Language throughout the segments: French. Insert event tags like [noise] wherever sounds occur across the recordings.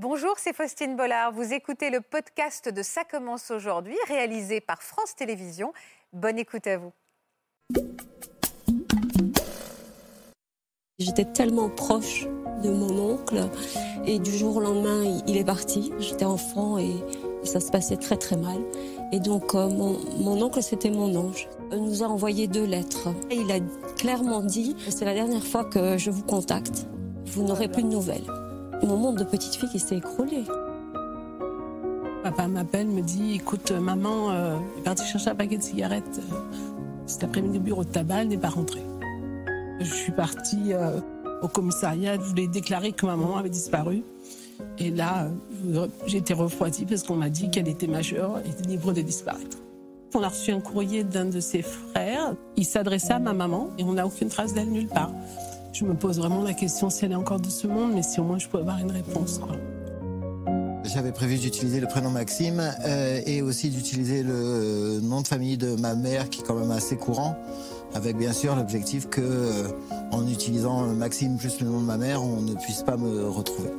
Bonjour, c'est Faustine Bollard. Vous écoutez le podcast de Ça commence aujourd'hui, réalisé par France Télévisions. Bonne écoute à vous. J'étais tellement proche de mon oncle et du jour au lendemain, il est parti. J'étais enfant et ça se passait très très mal. Et donc euh, mon, oncle, c'était mon ange. Il nous a envoyé deux lettres. Et il a clairement dit, c'est la dernière fois que je vous contacte. Vous n'aurez plus de nouvelles. Mon monde de petite fille qui s'est écroulé. Papa m'appelle, me dit écoute, maman euh, est partie chercher un paquet de cigarettes euh, cet après-midi au bureau de tabac, elle n'est pas rentrée. Je suis partie euh, au commissariat, je voulais déclarer que ma maman avait disparu. Et là, euh, j'ai été refroidie parce qu'on m'a dit qu'elle était majeure et libre de disparaître. On a reçu un courrier d'un de ses frères. Il s'adressait à ma maman et on n'a aucune trace d'elle nulle part. Je me pose vraiment la question si elle est encore de ce monde, mais si au moins je peux avoir une réponse. J'avais prévu d'utiliser le prénom Maxime euh, et aussi d'utiliser le nom de famille de ma mère qui est quand même assez courant, avec bien sûr l'objectif que euh, en utilisant Maxime plus le nom de ma mère, on ne puisse pas me retrouver.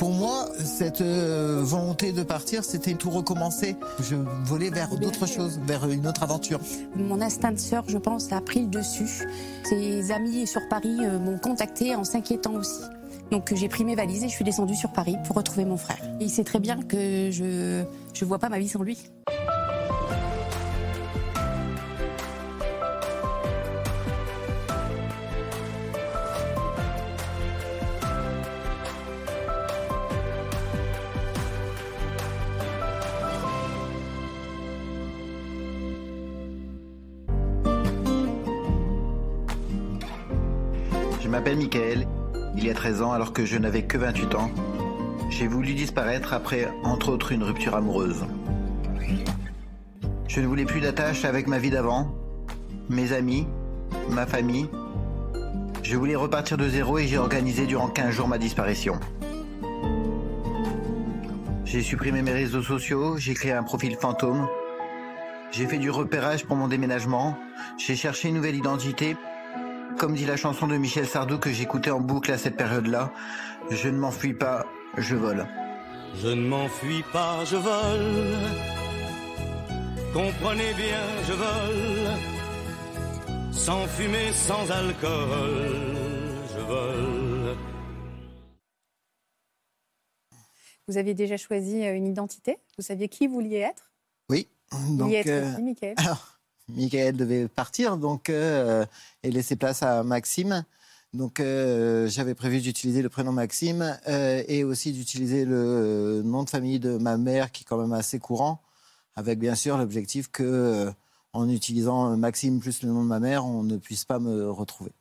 Pour moi, cette euh, volonté de partir, c'était tout recommencer. Je volais vers d'autres choses, vers une autre aventure. Mon instinct de sœur, je pense, a pris le dessus. Ses amis sur Paris euh, m'ont contacté en s'inquiétant aussi. Donc j'ai pris mes valises et je suis descendue sur Paris pour retrouver mon frère. Et il sait très bien que je ne vois pas ma vie sans lui. M'appelle Michael. Il y a 13 ans, alors que je n'avais que 28 ans, j'ai voulu disparaître après, entre autres, une rupture amoureuse. Je ne voulais plus d'attache avec ma vie d'avant, mes amis, ma famille. Je voulais repartir de zéro et j'ai organisé durant 15 jours ma disparition. J'ai supprimé mes réseaux sociaux, j'ai créé un profil fantôme. J'ai fait du repérage pour mon déménagement. J'ai cherché une nouvelle identité. Comme dit la chanson de Michel Sardou que j'écoutais en boucle à cette période-là, je ne m'enfuis pas, je vole. Je ne m'enfuis pas, je vole. Comprenez bien, je vole. Sans fumée, sans alcool, je vole. Vous aviez déjà choisi euh, une identité? Vous saviez qui vous vouliez être? Oui. Vous Donc, vouliez être euh, qui, Michael alors, Michael devait partir donc euh, et laisser place à Maxime. Donc euh, j'avais prévu d'utiliser le prénom Maxime euh, et aussi d'utiliser le nom de famille de ma mère qui est quand même assez courant, avec bien sûr l'objectif que en utilisant Maxime plus le nom de ma mère, on ne puisse pas me retrouver.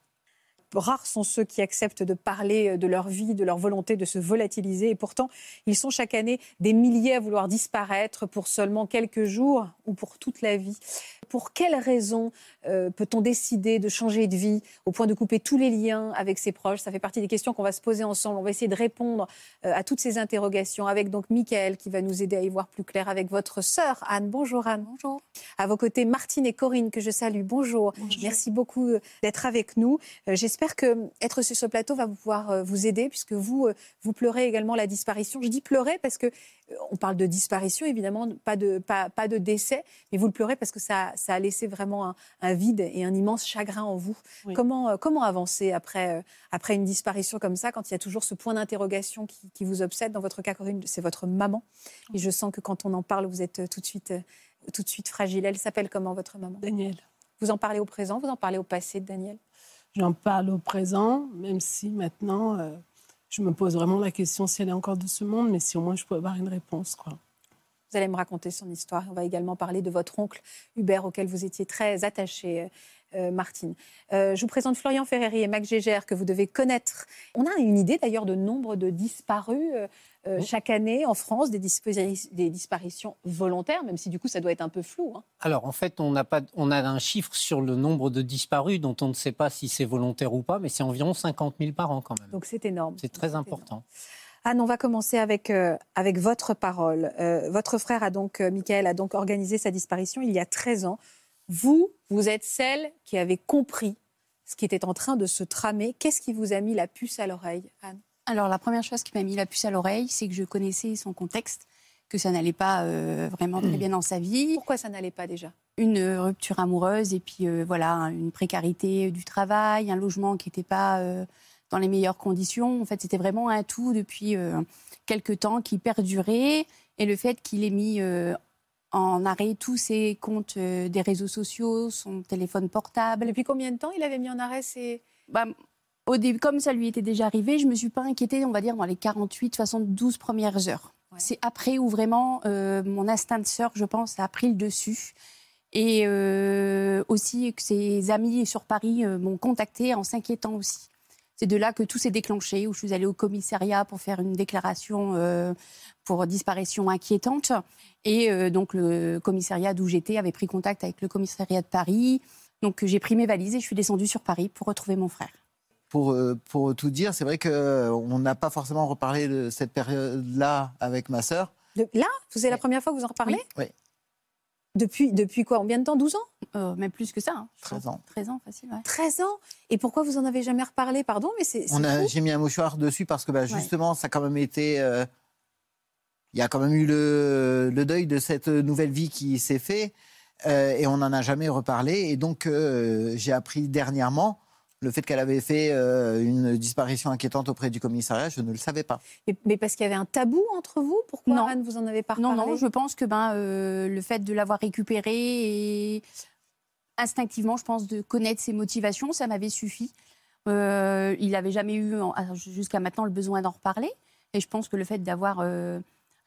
Rares sont ceux qui acceptent de parler de leur vie, de leur volonté de se volatiliser. Et pourtant, ils sont chaque année des milliers à vouloir disparaître pour seulement quelques jours ou pour toute la vie. Pour quelles raisons euh, peut-on décider de changer de vie au point de couper tous les liens avec ses proches? Ça fait partie des questions qu'on va se poser ensemble. On va essayer de répondre euh, à toutes ces interrogations avec donc Michael qui va nous aider à y voir plus clair avec votre sœur Anne. Bonjour Anne. Bonjour. À vos côtés Martine et Corinne que je salue. Bonjour. Merci beaucoup euh, d'être avec nous. Euh, J'espère que être sur ce plateau va pouvoir vous aider puisque vous vous pleurez également la disparition. Je dis pleurer parce que on parle de disparition évidemment, pas de pas, pas de décès, mais vous le pleurez parce que ça ça a laissé vraiment un, un vide et un immense chagrin en vous. Oui. Comment euh, comment avancer après euh, après une disparition comme ça quand il y a toujours ce point d'interrogation qui, qui vous obsède dans votre cas Corinne, c'est votre maman et je sens que quand on en parle vous êtes euh, tout de suite tout de suite fragile. Elle s'appelle comment votre maman? Daniel. Vous en parlez au présent, vous en parlez au passé Daniel? J'en parle au présent, même si maintenant, euh, je me pose vraiment la question si elle est encore de ce monde, mais si au moins je peux avoir une réponse. Quoi. Vous allez me raconter son histoire. On va également parler de votre oncle Hubert, auquel vous étiez très attaché, euh, euh, Martine. Euh, je vous présente Florian Ferreri et Mac Gégère, que vous devez connaître. On a une idée d'ailleurs de nombre de disparus euh, chaque année en France, des, dispari- des disparitions volontaires, même si du coup ça doit être un peu flou. hein. Alors en fait, on, n'a pas, on a un chiffre sur le nombre de disparus dont on ne sait pas si c'est volontaire ou pas, mais c'est environ 50 000 par an quand même. Donc c'est énorme. C'est très énorme. Anne, on va commencer avec, euh, avec votre parole. Euh, votre frère a donc, euh, Michael, a donc organisé sa disparition il y a 13 ans. Vous, vous êtes celle qui avait compris ce qui était en train de se tramer. Qu'est-ce qui vous a mis la puce à l'oreille, Anne? Alors la première chose qui m'a mis la puce à l'oreille, c'est que je connaissais son contexte, que ça n'allait pas euh, vraiment très bien dans sa vie. Pourquoi ça n'allait pas déjà? Une rupture amoureuse et puis voilà, une précarité du travail, un logement qui n'était pas dans les meilleures conditions. En fait, c'était vraiment un tout depuis euh, quelques temps qui perdurait. Et le fait qu'il ait mis euh, en arrêt tous ses comptes euh, des réseaux sociaux, son téléphone portable. Depuis combien de temps il avait mis en arrêt ses... Bah, au début, comme ça lui était déjà arrivé, je me suis pas inquiétée, on va dire, dans les 48, 72 premières heures. Ouais. C'est après où vraiment euh, mon instinct de sœur, je pense, a pris le dessus. Et euh, aussi que ses amis sur Paris euh, m'ont contacté en s'inquiétant aussi. C'est de là que tout s'est déclenché, où je suis allée au commissariat pour faire une déclaration euh, pour disparition inquiétante. Et euh, donc le commissariat d'où j'étais avait pris contact avec le commissariat de Paris. Donc j'ai pris mes valises et je suis descendue sur Paris pour retrouver mon frère. Pour, euh, pour tout dire, c'est vrai qu'on n'a pas forcément reparlé de cette période-là avec ma sœur. De- Là? Vous c'est la première fois que vous en reparlez? Oui. Depuis, depuis quoi Combien de temps 12 ans? Euh, même plus que ça. hein, je 13 pense. ans. 13 ans, facile, ouais. 13 ans? Et pourquoi vous en avez jamais reparlé? Pardon, mais c'est. J'ai mis un mouchoir dessus parce que bah, justement, ça a quand même été. euh, Il y a quand même eu le, le deuil de cette nouvelle vie qui s'est fait euh, et on n'en a jamais reparlé. Et donc, euh, j'ai appris dernièrement le fait qu'elle avait fait euh, une disparition inquiétante auprès du commissariat. Je ne le savais pas. Mais, mais parce qu'il y avait un tabou entre vous Pourquoi Non. Anne, vous en avez pas Non, non, je pense que ben, euh, le fait de l'avoir récupéré et instinctivement, je pense, de connaître ses motivations, ça m'avait suffi. Euh, il n'avait jamais eu, jusqu'à maintenant, le besoin d'en reparler. Et je pense que le fait d'avoir euh,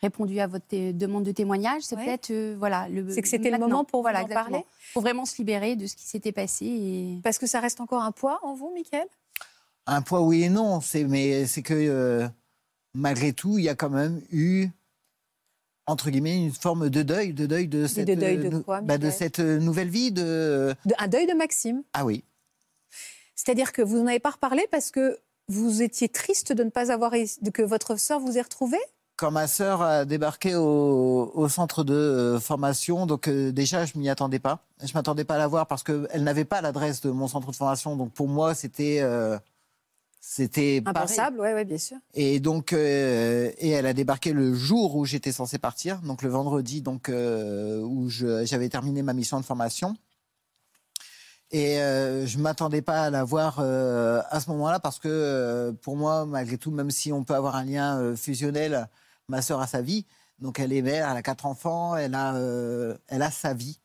répondu à votre demande de témoignage, c'est Ouais. peut-être euh, voilà, le, C'est que c'était le moment pour voilà, en parler Faut vraiment se libérer de ce qui s'était passé. Et... Parce que ça reste encore un poids en vous, Mickaël Un poids, oui et non. C'est, mais c'est que euh, malgré tout, il y a quand même eu, entre guillemets, une forme de deuil, de deuil de cette, deuil de euh, quoi, bah, de Michael? cette euh, nouvelle vie. De... De- Un deuil de Maxime. Ah oui. C'est-à-dire que vous n'en avez pas reparlé parce que vous étiez triste de ne pas avoir de que votre sœur vous ait retrouvé Quand ma sœur a débarqué au, au centre de euh, formation, donc euh, déjà je m'y attendais pas. Je m'attendais pas à la voir parce qu'elle n'avait pas l'adresse de mon centre de formation. Donc pour moi c'était euh, c'était. Impensable, ouais, ouais, bien sûr. Et donc, euh, et elle a débarqué le jour où j'étais censé partir, donc le vendredi, donc où j'avais terminé ma mission de formation. Et euh, je m'attendais pas à la voir euh, à ce moment-là parce que euh, pour moi, malgré tout, même si on peut avoir un lien fusionnel, ma sœur a sa vie. Donc elle est mère, elle a quatre enfants, elle a, euh, elle a sa vie.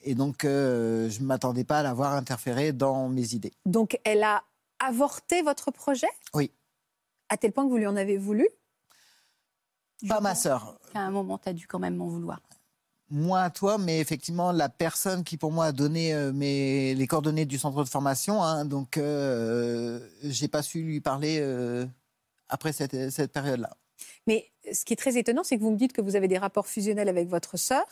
Et donc euh, je m'attendais pas à la voir interférer dans mes idées. Donc elle a avorté votre projet? Oui. À tel point que vous lui en avez voulu? Pas ma sœur. À un moment, tu as dû quand même m'en vouloir. moi à toi, mais effectivement, la personne qui pour moi a donné euh, mes, les coordonnées du centre de formation, hein, donc euh, j'ai pas su lui parler euh, après cette, cette période-là. Mais ce qui est très étonnant, c'est que vous me dites que vous avez des rapports fusionnels avec votre sœur.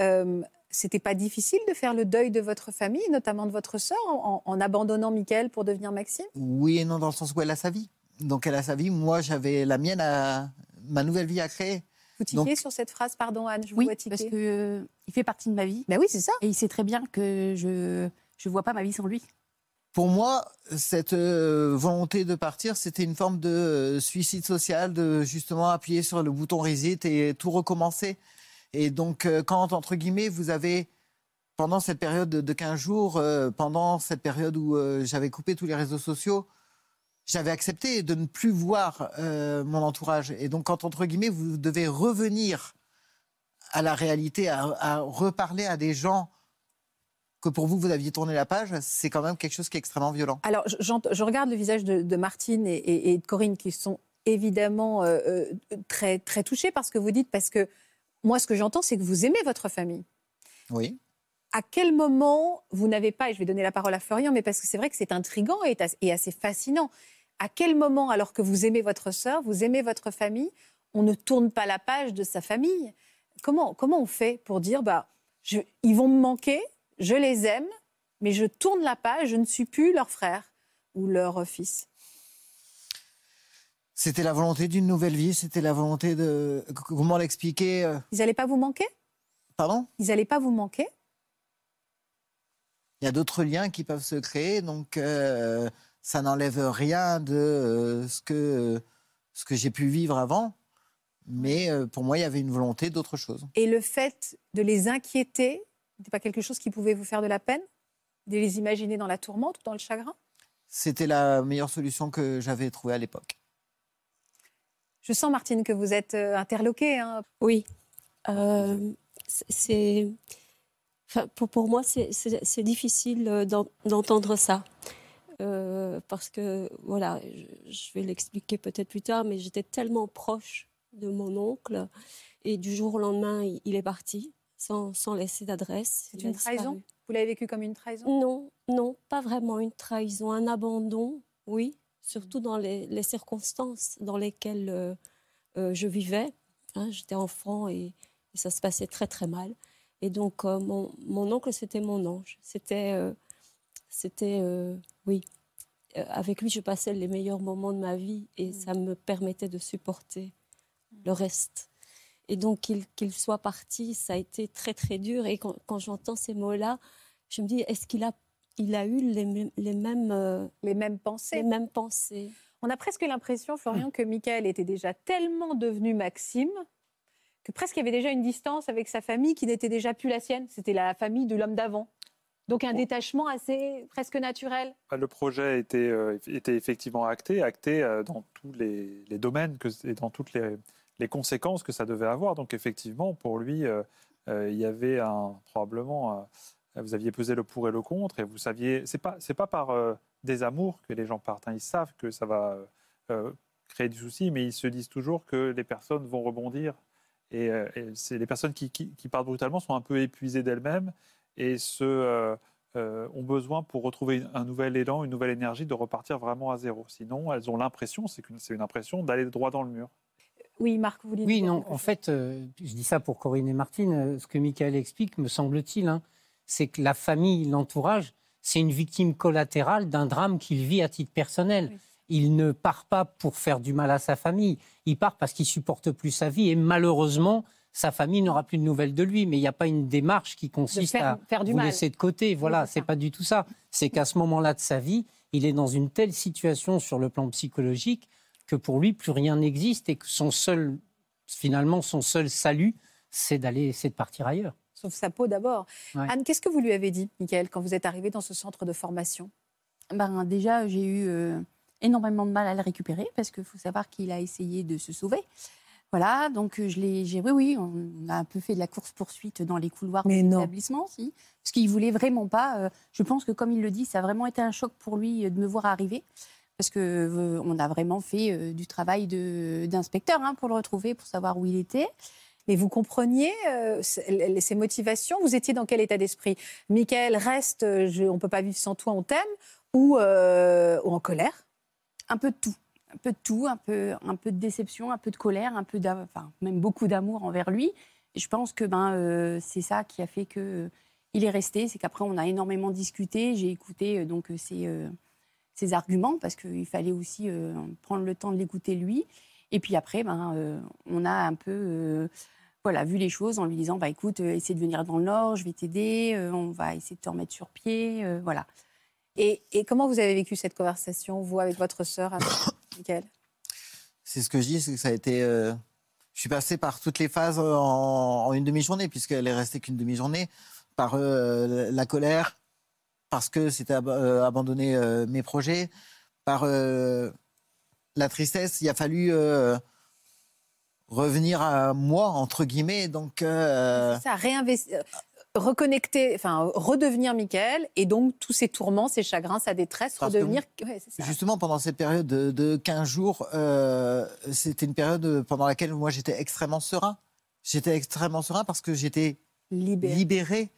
Euh, C'était pas difficile de faire le deuil de votre famille, notamment de votre sœur, en, en abandonnant Mickaël pour devenir Maxime? Oui et non, dans le sens où elle a sa vie. Donc elle a sa vie, moi j'avais la mienne, à, ma nouvelle vie à créer. Vous tiquez Donc- sur cette phrase, pardon Anne, je vous Oui, vois tiquer. parce que euh, il fait partie de ma vie. Ben oui, c'est ça. Et il sait très bien que je je vois pas ma vie sans lui. Pour moi, cette euh, volonté de partir, c'était une forme de euh, suicide social, de justement appuyer sur le bouton reset et tout recommencer. Et donc, euh, quand, entre guillemets, vous avez, pendant cette période de de 15 jours, pendant cette période où j'avais coupé tous les réseaux sociaux, j'avais accepté de ne plus voir mon entourage. Et donc, quand, entre guillemets, vous devez revenir à la réalité, à reparler à des gens que pour vous, vous aviez tourné la page, c'est quand même quelque chose qui est extrêmement violent. Alors, je, regarde le visage de, de Martine et, et- et de Corinne qui sont évidemment euh, euh, très, très touchés par ce que vous dites, parce que moi, ce que j'entends, c'est que vous aimez votre famille. Oui. À quel moment vous n'avez pas, et je vais donner la parole à Florian, mais parce que c'est vrai que c'est intriguant et, as- et assez fascinant, à quel moment, alors que vous aimez votre sœur, vous aimez votre famille, on ne tourne pas la page de sa famille? Comment, comment on fait pour dire, bah, je- ils vont me manquer, je les aime, mais je tourne la page, je ne suis plus leur frère ou leur fils C'était la volonté d'une nouvelle vie, c'était la volonté de. Comment l'expliquer euh, Ils n'allaient pas vous manquer? Pardon? Ils n'allaient pas vous manquer? Il y a d'autres liens qui peuvent se créer, donc euh, ça n'enlève rien de euh, ce que ce que j'ai pu vivre avant. Mais pour moi, il y avait une volonté d'autre chose. Et le fait de les inquiéter n'était pas quelque chose qui pouvait vous faire de la peine De les imaginer dans la tourmente ou dans le chagrin? C'était la meilleure solution que j'avais trouvée à l'époque. Je sens, Martine, que vous êtes euh, interloquée. Hein. Oui. Euh, c'est. Enfin, pour, pour, moi, c'est difficile euh, d'entendre ça. Euh, parce que, voilà, je, je vais l'expliquer peut-être plus tard, mais j'étais tellement proche de mon oncle. Et du jour au lendemain, il, il est parti sans, sans laisser d'adresse. C'est une trahison? Vous l'avez vécu comme une trahison? Non, non, pas vraiment une trahison. Un abandon, oui, surtout dans les, les circonstances dans lesquelles euh, euh, je vivais. Hein, J'étais enfant et, et, ça se passait très très mal. Et donc euh, mon, mon, oncle, c'était mon ange. C'était, c'était, oui, avec lui, je passais les meilleurs moments de ma vie et mmh. ça me permettait de supporter mmh. le reste. Et donc qu'il qu soit parti, ça a été très très dur. Et quand, quand j'entends ces mots-là, je me dis, est-ce qu'il a, il a eu les, les mêmes, euh, les mêmes pensées Les mêmes pensées? On a presque l'impression, Florian, que Michael était déjà tellement devenu Maxime que presque il y avait déjà une distance avec sa famille qui n'était déjà plus la sienne. C'était la famille de l'homme d'avant. Donc un détachement assez presque naturel. Bah, le projet était, euh, était effectivement acté, acté euh, dans tous les, les domaines que, et dans toutes les, les, conséquences que ça devait avoir. Donc effectivement, pour lui, euh, euh il y avait un, probablement, euh, vous aviez pesé le pour et le contre, et vous saviez, c'est pas, c'est pas par euh, désamour que les gens partent. Hein. Ils savent que ça va créer du souci, mais ils se disent toujours que les personnes vont rebondir. Et, c'est les personnes qui, qui, qui partent brutalement sont un peu épuisées d'elles-mêmes et se, ont besoin pour retrouver un nouvel élan, une nouvelle énergie, de repartir vraiment à zéro. Sinon, elles ont l'impression, c'est une, une impression d'aller droit dans le mur. Oui, Marc, vous voulez Oui, non, en fait, euh, je dis ça pour Corinne et Martine, euh, ce que Michael explique, me semble-t-il, hein, c'est que la famille, l'entourage, c'est une victime collatérale d'un drame qu'il vit à titre personnel. Oui. Il ne part pas pour faire du mal à sa famille, il part parce qu'il supporte plus sa vie et malheureusement, sa famille n'aura plus de nouvelles de lui. Mais il n'y a pas une démarche qui consiste faire, à faire vous mal. laisser de côté. Voilà, oui, c'est pas du tout ça. C'est qu'à ce moment-là de sa vie, il est dans une telle situation sur le plan psychologique que pour lui, plus rien n'existe et que son seul, finalement, son seul salut, c'est d'aller, c'est de partir ailleurs. Sauf sa peau d'abord. Ouais. Anne, qu'est-ce que vous lui avez dit, Michael, quand vous êtes arrivé dans ce centre de formation? Ben, Déjà, j'ai eu euh, énormément de mal à le récupérer parce qu'il faut savoir qu'il a essayé de se sauver. Voilà, donc je l'ai, j'ai, oui, oui, on a un peu fait de la course-poursuite dans les couloirs Mais de l'établissement, si, parce qu'il voulait vraiment pas. Euh, je pense que, comme il le dit, ça a vraiment été un choc pour lui de me voir arriver, parce que euh, on a vraiment fait euh, du travail d'inspecteur hein, pour le retrouver, pour savoir où il était. Mais vous compreniez euh, ses motivations? Vous étiez dans quel état d'esprit? Michael reste, je, on ne peut pas vivre sans toi, on t'aime, ou, euh, en colère? Un peu de tout un peu de tout, un peu, de déception, un peu de colère, un peu même beaucoup d'amour envers lui. Et je pense que ben, euh, c'est ça qui a fait que euh, il est resté. C'est qu'après, on a énormément discuté. J'ai écouté euh, donc ses, ses, arguments parce qu'il fallait aussi prendre le temps de l'écouter lui. Et puis après, ben, on a un peu voilà, vu les choses en lui disant bah, écoute, essaie de venir dans le Nord, je vais t'aider, on va essayer de te remettre sur pied. voilà. Et, et, comment vous avez vécu cette conversation, vous, avec votre sœur, [coughs] Michael? C'est ce que je dis, c'est que ça a été. Euh, je suis passé par toutes les phases en, en une demi-journée, puisqu'elle est restée qu'une demi-journée, par euh, la colère, parce que c'était ab euh, abandonner mes projets, par la tristesse. Il a fallu revenir à moi, entre guillemets. Donc, ça, réinvestir reconnecter, enfin redevenir Michael, et donc tous ces tourments, ces chagrins, sa détresse, Parce redevenir. Ouais, justement, pendant cette période de, de 15 jours, euh, c'était une période pendant laquelle moi j'étais extrêmement serein. J'étais extrêmement serein parce que j'étais libéré. libéré,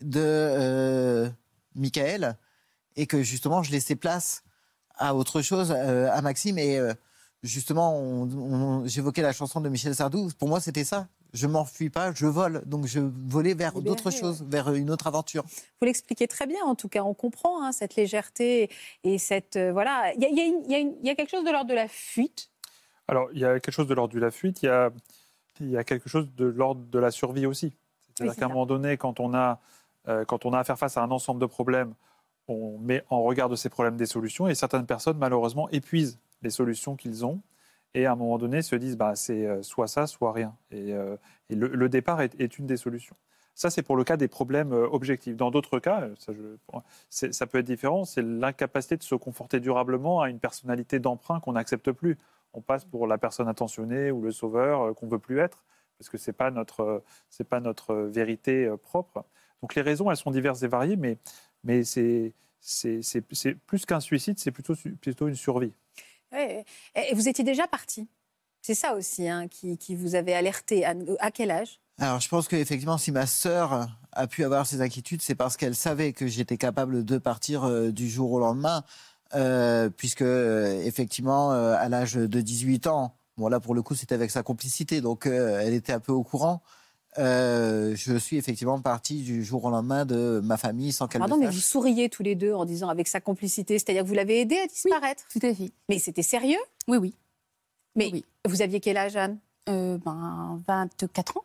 de euh, Michael et que justement je laissais place à autre chose, euh, à Maxime. Et euh, justement, on, on, j'évoquais la chanson de Michel Sardou. Pour moi, c'était ça je m'enfuis pas, je vole. Donc je volais vers d'autres choses, vers une autre aventure. Vous l'expliquez très bien, en tout cas, on comprend hein, cette légèreté et cette euh, voilà. Il y, y, y, y, a quelque chose de l'ordre de la fuite. Alors il y a quelque chose de l'ordre de la fuite. Il y a, y a quelque chose de l'ordre de la survie aussi. C'est-à-dire oui, qu'à un moment donné, quand on a euh, quand on a à faire face à un ensemble de problèmes, on met en regard de ces problèmes des solutions et certaines personnes malheureusement épuisent les solutions qu'ils ont et à un moment donné se disent bah, c'est euh, soit ça, soit rien. Et, euh, le, départ est, une des solutions. Ça, c'est pour le cas des problèmes euh, objectifs. Dans d'autres cas, euh, ça, peut être différent, c'est l'incapacité de se conforter durablement à une personnalité d'emprunt qu'on n'accepte plus. On passe pour la personne intentionnée ou le sauveur euh, qu'on veut plus être, parce que euh, c'est pas notre vérité euh, propre. Donc les raisons, elles sont diverses et variées, mais, mais c'est, plus qu'un suicide, c'est plutôt, une survie. Ouais. Et vous étiez déjà parti. C'est ça aussi hein, qui, qui vous avait alerté. À, à quel âge? Alors, je pense qu'effectivement, si ma sœur a pu avoir ces inquiétudes, c'est parce qu'elle savait que j'étais capable de partir euh, du jour au lendemain, euh, puisque, euh, effectivement, euh, à l'âge de 18 ans, bon, là, pour le coup, c'était avec sa complicité, donc euh, elle était un peu au courant. Euh, je suis effectivement parti du jour au lendemain de ma famille sans qu'elle Pardon, le mais vous souriez tous les deux en disant avec sa complicité, c'est-à-dire que vous l'avez aidé à disparaître. Tout à fait. Mais c'était sérieux? Oui, oui. Mais Oui. vous aviez quel âge, Anne? Euh, ben, 24 ans.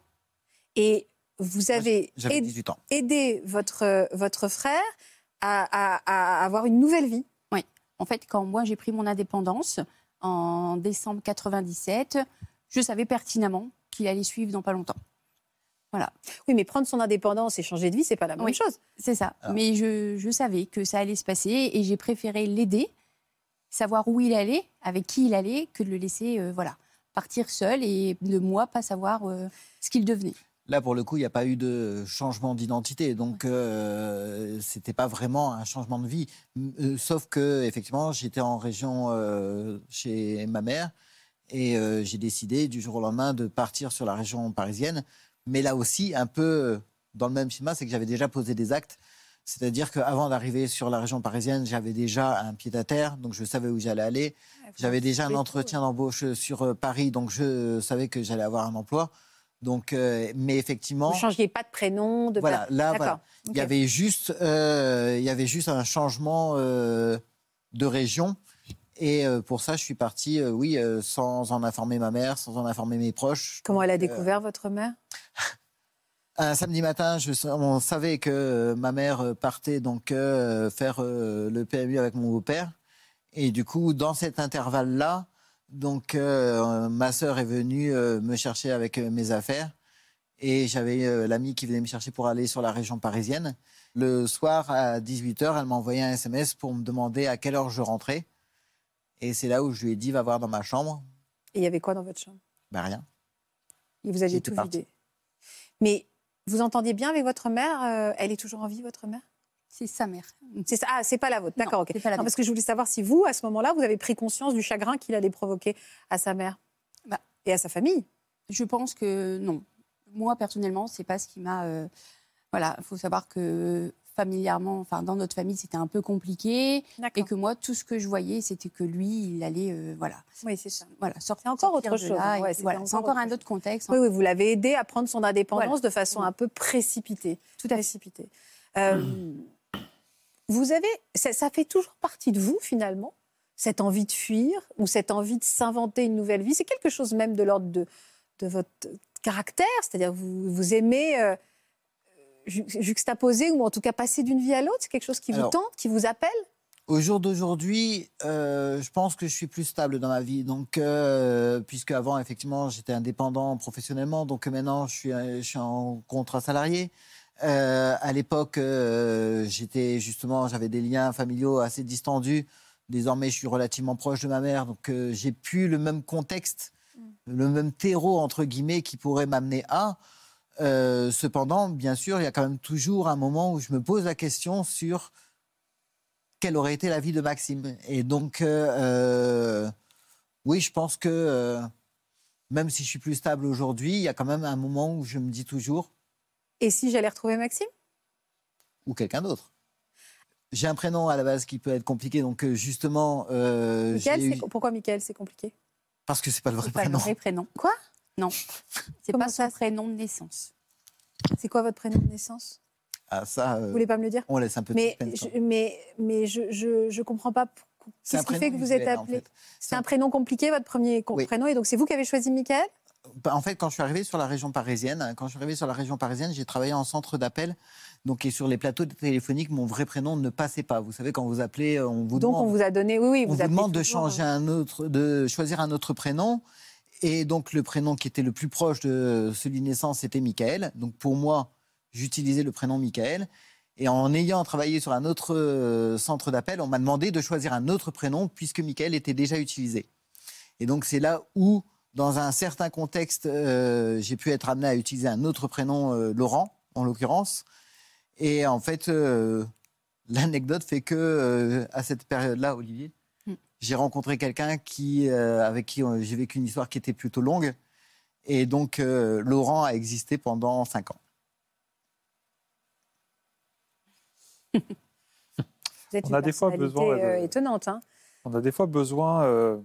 Et vous avez J'avais aid- 18 ans. aidé votre, votre frère à, à- à avoir une nouvelle vie. En fait, quand moi j'ai pris mon indépendance en décembre 97, je savais pertinemment qu'il allait suivre dans pas longtemps. Oui, mais prendre son indépendance et changer de vie, c'est pas la même Oui. chose. C'est ça. Alors. Mais je, je savais que ça allait se passer et j'ai préféré l'aider, savoir où il allait, avec qui il allait, que de le laisser euh, voilà, partir seul et de moi pas savoir euh, ce qu'il devenait. Là, pour le coup, il n'y a pas eu de changement d'identité, donc euh, c'était pas vraiment un changement de vie. Euh, sauf que, effectivement, j'étais en région euh, chez ma mère et euh, j'ai décidé du jour au lendemain de partir sur la région parisienne. Mais là aussi, un peu euh, dans le même schéma, c'est que j'avais déjà posé des actes. C'est-à-dire qu'avant d'arriver sur la région parisienne, j'avais déjà un pied à terre, donc je savais où j'allais aller. J'avais déjà un entretien d'embauche sur euh, Paris, donc je savais que j'allais avoir un emploi. Donc, euh, mais effectivement, Vous changiez pas de prénom, de voilà, là, voilà. il y avait juste, euh, il y avait juste un changement euh, de région. Et euh, pour ça, je suis parti, euh, oui, euh, sans en informer ma mère, sans en informer mes proches. Comment elle a euh, découvert votre mère? [laughs] Un samedi matin, je, on savait que ma mère partait donc euh, faire euh, le PMU avec mon beau-père. Et du coup, dans cet intervalle-là, donc ma sœur est venue me chercher avec mes affaires. Et j'avais l'ami qui venait me chercher pour aller sur la région parisienne. Le soir, à 18h, elle m'a envoyé un SMS pour me demander à quelle heure je rentrais. Et c'est là où je lui ai dit, va voir dans ma chambre. Et il y avait quoi dans votre chambre? Ben rien. Et vous aviez tout parti. vidé. Mais vous entendiez bien avec votre mère euh, Elle est toujours en vie, votre mère? C'est sa mère. C'est ça Ah, c'est pas la vôtre. D'accord, ok. c'est pas la Non, parce que je voulais savoir si vous, à ce moment-là, vous avez pris conscience du chagrin qu'il allait provoquer à sa mère Bah. et à sa famille. Je pense que non. Moi, personnellement, c'est pas ce qui m'a. euh, Voilà, il faut savoir que familièrement, enfin, dans notre famille, c'était un peu compliqué. Et que moi, tout ce que je voyais, c'était que lui, il allait, euh, voilà, Oui, c'est ça. voilà, sortir. C'est encore sortir autre chose, hein. Ouais, voilà, encore c'est encore un autre contexte. Oui, oui, vous l'avez aidé à prendre son indépendance Voilà. de façon Oui. un peu précipitée. Tout à fait. précipitée. Euh, Vous avez, ça, ça fait toujours partie de vous finalement, cette envie de fuir ou cette envie de s'inventer une nouvelle vie? C'est quelque chose même de l'ordre de, de votre caractère, c'est-à-dire vous vous aimez euh, ju- juxtaposer ou en tout cas passer d'une vie à l'autre? C'est quelque chose qui vous tente, qui vous appelle? Au jour d'aujourd'hui, euh, je pense que je suis plus stable dans ma vie. Donc, euh, puisque avant, effectivement, j'étais indépendant professionnellement, donc maintenant, je suis, euh, je suis en contrat salarié. Euh, à l'époque, euh, j'étais justement, j'avais des liens familiaux assez distendus. Désormais, je suis relativement proche de ma mère, donc euh, j'ai plus le même contexte, le même terreau entre guillemets qui pourrait m'amener à. Euh, cependant, bien sûr, il y a quand même toujours un moment où je me pose la question sur quelle aurait été la vie de Maxime. Et donc, euh, euh, oui, je pense que euh, même si je suis plus stable aujourd'hui, il y a quand même un moment où je me dis toujours, Et si j'allais retrouver Maxime? Ou quelqu'un d'autre. J'ai un prénom à la base qui peut être compliqué, donc justement, euh, Michael, eu- pourquoi Michael C'est compliqué? parce que c'est pas le vrai C'est pas le prénom. vrai prénom. Quoi? Non, c'est Comment pas ça son prénom de naissance. C'est quoi votre prénom de naissance? Ah, ça, euh, Vous voulez pas me le dire? on laisse un peu de Mais, hein. je, mais, mais je, je, je comprends pas. pour- C'est un Qu'est-ce qui fait prénom que vous êtes en appelé fait. C'est un prénom compliqué, votre premier Oui. prénom, et donc c'est vous qui avez choisi Michael? En fait, quand je suis arrivé sur la région parisienne, quand je suis arrivé sur la région parisienne, j'ai travaillé en centre d'appel. Donc, et sur les plateaux téléphoniques, mon vrai prénom ne passait pas. Vous savez, quand vous appelez, on vous Donc, demande. on vous a donné. Oui, oui, on vous, demande de changer euh, un autre, de choisir un autre prénom. Et donc, le prénom qui était le plus proche de celui de naissance, c'était Michael. Donc, pour moi, j'utilisais le prénom Michael. Et en ayant travaillé sur un autre euh, centre d'appel, on m'a demandé de choisir un autre prénom puisque Michael était déjà utilisé. Et donc, c'est là où, dans un certain contexte, euh, j'ai pu être amené à utiliser un autre prénom, euh, Laurent, en l'occurrence. Et en fait, euh, l'anecdote fait que, euh, à cette période-là, Olivier. J'ai rencontré quelqu'un qui, euh, avec qui euh, j'ai vécu une histoire qui était plutôt longue. Et donc, euh, Laurent a existé pendant cinq ans. [laughs] Vous êtes On une a des fois besoin, euh, étonnante. hein. On a des fois besoin, euh,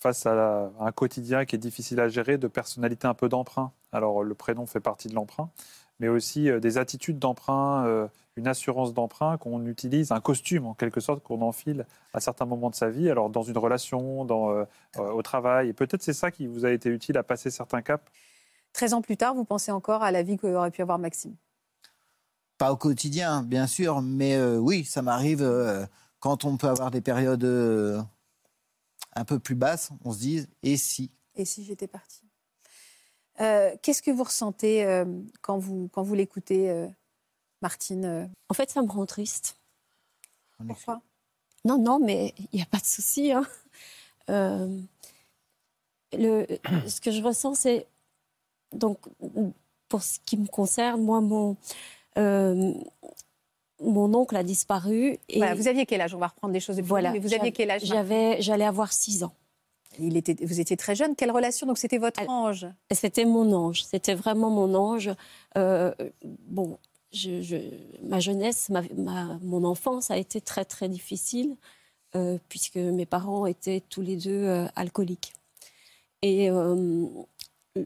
face à, la- à un quotidien qui est difficile à gérer, de personnalités un peu d'emprunt. Alors, le prénom fait partie de l'emprunt, mais aussi euh, des attitudes d'emprunt, euh, une assurance d'emprunt qu'on utilise, un costume en quelque sorte qu'on enfile à certains moments de sa vie, alors dans une relation, dans, euh, euh, au travail. Et peut-être c'est ça qui vous a été utile à passer certains caps. 13 ans plus tard, vous pensez encore à la vie qu'aurait pu avoir Maxime? Pas au quotidien, bien sûr, mais euh, oui, ça m'arrive euh, quand on peut avoir des périodes euh, un peu plus basses, on se dit, et si? Et si j'étais partie? Euh, Qu'est-ce que vous ressentez euh, quand vous, quand vous l'écoutez, euh, Martine euh, En fait, ça me rend triste. Pourquoi? Non, non, mais il n'y a pas de souci. hein. Euh, le, ce que je ressens, c'est donc pour ce qui me concerne, moi, mon euh, mon oncle a disparu. Et Voilà, Vous aviez quel âge? On va reprendre des choses de plus Voilà, mais vous aviez quel âge J'avais, j'allais avoir six ans. Il était, Vous étiez très jeune. Quelle relation? Donc c'était votre ange? C'était mon ange. C'était vraiment mon ange. Euh, bon, je, je- ma jeunesse, ma, ma- mon enfance a été très très difficile euh, puisque mes parents étaient tous les deux euh, alcooliques. Et euh,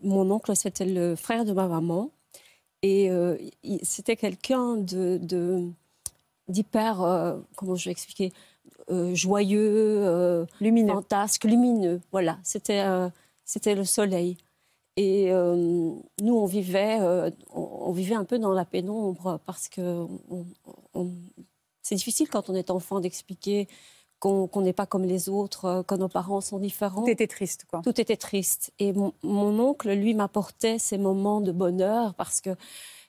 mon oncle, c'était le frère de ma maman. Et c'était quelqu'un de, d'hyper, comment je vais expliquer, joyeux, lumineux. fantasque, lumineux. Voilà, c'était, c'était le soleil. Et euh, nous, on vivait, euh, on, on vivait un peu dans la pénombre parce que c'est difficile quand on est enfant d'expliquer qu'on n'est pas comme les autres, euh, que nos parents sont différents. Tout était triste, quoi. Tout était triste. Et mon, mon oncle, lui, m'apportait ces moments de bonheur parce que,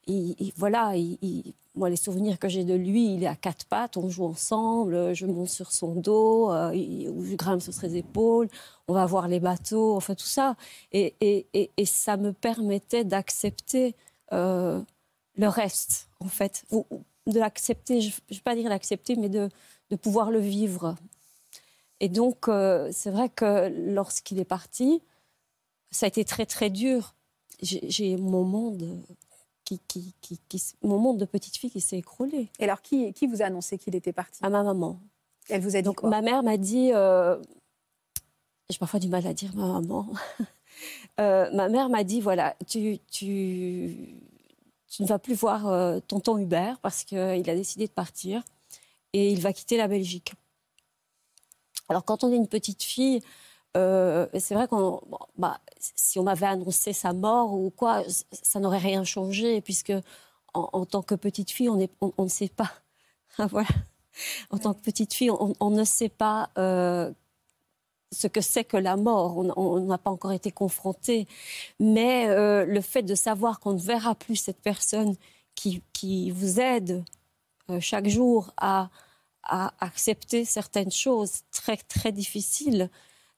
il, il- voilà, il- il- moi, les souvenirs que j'ai de lui, il est à quatre pattes, on joue ensemble, je monte sur son dos, euh, ou je grimpe sur ses épaules, on va voir les bateaux, enfin tout ça. Et, et- et- ça me permettait d'accepter euh, le reste, en fait. Ou, de l'accepter, je ne vais pas dire l'accepter, mais de, de pouvoir le vivre. Et donc, euh, c'est vrai que lorsqu'il est parti, ça a été très, très dur. J'ai mon monde qui, qui, qui, mon monde de petite fille qui s'est écroulé. Et alors, qui, qui vous a annoncé qu'il était parti? À ma maman. Elle vous a dit Donc, quoi? ma mère m'a dit. euh, J'ai parfois du mal à dire ma maman. [laughs] Euh, ma mère m'a dit voilà, tu, tu, tu ne vas plus voir euh, tonton Hubert parce qu'il a décidé de partir et il va quitter la Belgique. Alors, quand on est une petite fille, euh, c'est vrai qu'on, bon, bah, si on m'avait annoncé sa mort ou quoi, ça n'aurait rien changé, puisque en, en tant que petite fille, on, est, on, on ne sait pas. [laughs] voilà. En tant que petite fille, on, on ne sait pas euh, ce que c'est que la mort. On- n'a pas encore été confronté. Mais euh, le fait de savoir qu'on ne verra plus cette personne qui, qui vous aide euh, chaque jour à, à accepter certaines choses très, très difficiles,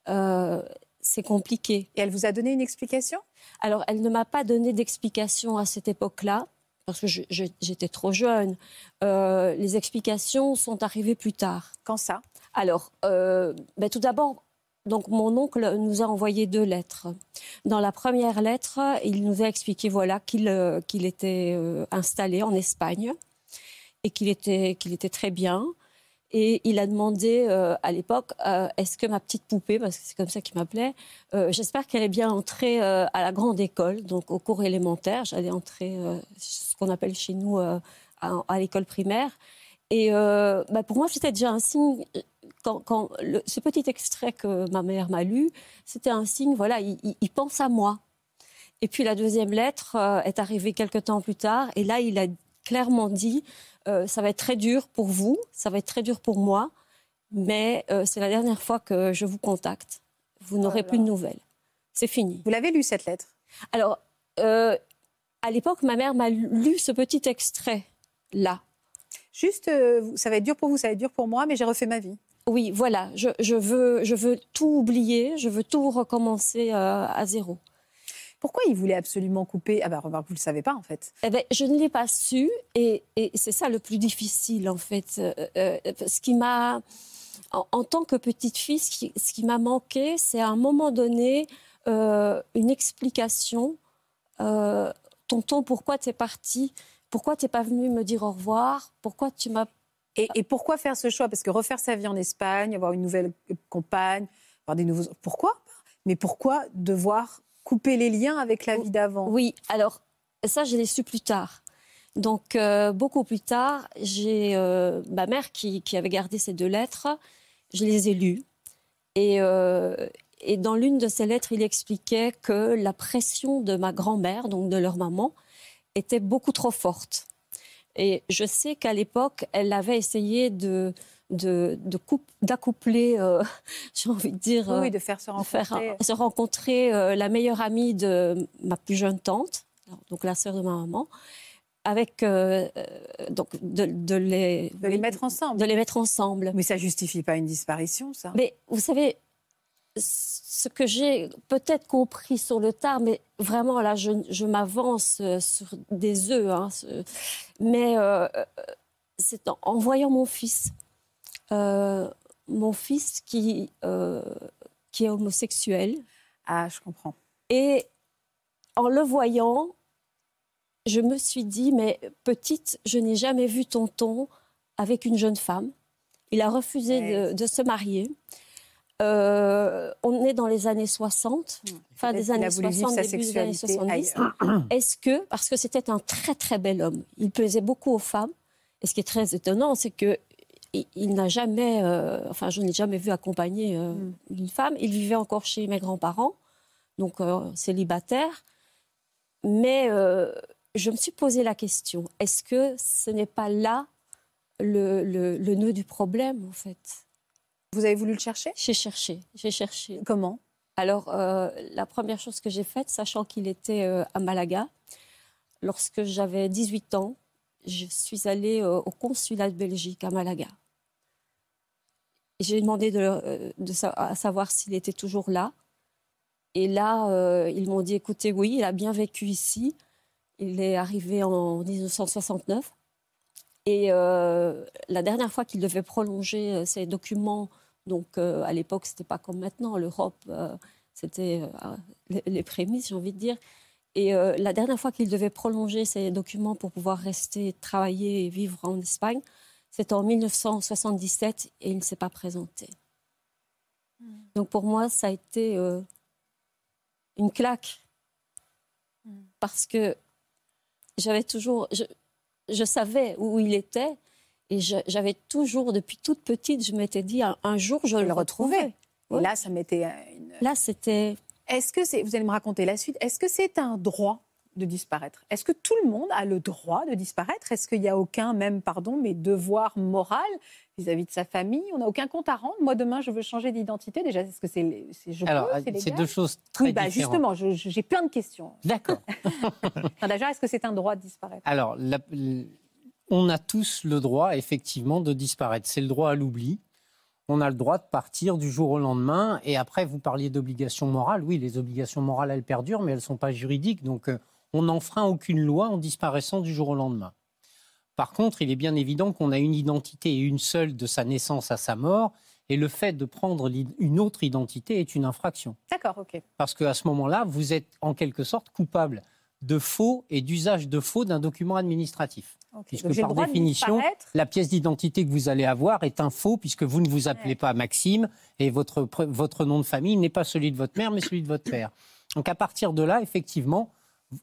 euh, c'est compliqué. Et elle vous a donné une explication? Alors, elle ne m'a pas donné d'explication à cette époque-là, parce que j'étais trop jeune. Euh, les explications sont arrivées plus tard. Quand ça? Alors, euh, ben, tout d'abord, donc mon oncle nous a envoyé deux lettres. Dans la première lettre, il nous a expliqué voilà qu'il était installé en Espagne et qu'il était qu'il était très bien. Et il a demandé euh, à l'époque euh, est-ce que ma petite poupée, parce que c'est comme ça qu'il m'appelait, euh, j'espère qu'elle est bien entrée à la grande école, donc au cours élémentaire. J'allais entrer ce qu'on appelle chez nous à, l'école primaire. Et bah, pour moi, c'était déjà un signe. Quand, ce petit extrait que ma mère m'a lu, c'était un signe. Voilà, il, pense à moi. Et puis la deuxième lettre est arrivée quelques temps plus tard. Et là, il a clairement dit, euh, ça va être très dur pour vous, ça va être très dur pour moi, mais euh, c'est la dernière fois que je vous contacte. Vous n'aurez plus de nouvelles. C'est fini. Vous l'avez lu cette lettre? Alors, euh, à l'époque, ma mère m'a lu ce petit extrait là. Juste, ça va être dur pour vous, ça va être dur pour moi, mais j'ai refait ma vie. Oui, voilà. Je, je veux, je veux tout oublier. Je veux tout recommencer à zéro. Pourquoi il voulait absolument couper? Ah ben, remarque, vous ne le savez pas en fait. Eh ben, je ne l'ai pas su et, et c'est ça le plus difficile en fait. Euh, euh, ce qui m'a, en, en tant que petite fille, ce qui, m'a manqué, c'est à un moment donné euh, une explication. Euh, tonton, pourquoi tu es parti? Pourquoi tu n'es pas venu me dire au revoir? Pourquoi tu m'as Et, et pourquoi faire ce choix? Parce que refaire sa vie en Espagne, avoir une nouvelle compagne, avoir des nouveaux. Pourquoi Mais pourquoi devoir couper les liens avec la vie d'avant Oui, alors ça, je l'ai su plus tard. Donc, euh, beaucoup plus tard, j'ai euh, ma mère qui, qui avait gardé ces deux lettres, je les ai lues. Et, euh, et dans l'une de ces lettres, il expliquait que la pression de ma grand-mère, donc de leur maman, était beaucoup trop forte. Et je sais qu'à l'époque, elle avait essayé de, de, d'accoupler, euh, [laughs] j'ai envie de dire, Oui, euh, de faire se de faire, rencontrer. euh, se rencontrer euh, la meilleure amie de ma plus jeune tante, donc la sœur de ma maman, avec euh, euh, donc de, de les de les mettre ensemble. de les mettre ensemble. Mais ça justifie pas une disparition, ça. Mais vous savez, ce que j'ai peut-être compris sur le tard, mais vraiment là, je, je m'avance euh, sur des œufs, hein, mais euh, euh, c'est en, en voyant mon fils, euh, mon fils qui, euh, qui est homosexuel, Ah, je comprends. et en le voyant, je me suis dit, mais petite, je n'ai jamais vu tonton avec une jeune femme. Il a refusé Ouais. de, de se marier. Euh, on est dans les années 60, fin Peut-être des années voulu vivre 60, sa début des années sexualité 70. ailleurs. Est-ce que, parce que c'était un très très bel homme, il plaisait beaucoup aux femmes, et ce qui est très étonnant, c'est que il, il n'a jamais, euh, enfin je n'ai jamais vu accompagner euh, Mm. une femme. Il vivait encore chez mes grands-parents, donc euh, célibataire. Mais je me suis posé la question est-ce que ce n'est pas là le, le- le nœud du problème en fait? Vous avez voulu le chercher? J'ai cherché, j'ai cherché. Comment? Alors, la première chose que j'ai faite, sachant qu'il était à Malaga, lorsque j'avais 18 ans, je suis allée au consulat de Belgique à Malaga. J'ai demandé de, euh, à savoir s'il était toujours là. Et là, euh, ils m'ont dit, écoutez, oui, il a bien vécu ici. Il est arrivé en 1969. Et euh, la dernière fois qu'il devait prolonger ses documents, donc à l'époque, c'était pas comme maintenant, l'Europe, c'était les, prémices, j'ai envie de dire. Et la dernière fois qu'il devait prolonger ses documents pour pouvoir rester, travailler et vivre en Espagne, c'était en 1977 et il ne s'est pas présenté. Donc pour moi, ça a été euh, une claque. Parce que j'avais toujours. Je, je savais où il était et j'avais toujours, depuis toute petite, je m'étais dit un, un jour, je le retrouverai. Et là, ça mettait euh, une. Là, c'était. Est-ce que c'est. Vous allez me raconter la suite. Est-ce que c'est un droit de disparaître Est-ce que tout le monde a le droit de disparaître? Est-ce qu'il n'y a aucun, même, pardon, mais devoir moral vis-à-vis de sa famille? On n'a aucun compte à rendre. Moi, demain, je veux changer d'identité. Déjà, est-ce que c'est. Je Alors, euh, c'est deux choses très Oui, bah, différentes. justement, j'ai plein de questions. D'accord. [laughs] Enfin, Déjà, est-ce que c'est un droit de disparaître? Alors, la- on a tous le droit, effectivement, de disparaître. C'est le droit à l'oubli. On a le droit de partir du jour au lendemain. Et après, vous parliez d'obligations morales. Oui, les obligations morales, elles perdurent, mais elles ne sont pas juridiques. Donc, euh, on n'enfreint aucune loi en disparaissant du jour au lendemain. Par contre, il est bien évident qu'on a une identité et une seule de sa naissance à sa mort. Et le fait de prendre une autre identité est une infraction. D'accord, ok. Parce qu'à ce moment-là, vous êtes en quelque sorte coupable de faux et d'usage de faux d'un document administratif. Puisque Donc, par définition, la pièce d'identité que vous allez avoir est un faux puisque vous ne vous appelez Ouais. pas Maxime et votre, votre nom de famille n'est pas celui de votre mère mais celui de votre père. Donc à partir de là, effectivement,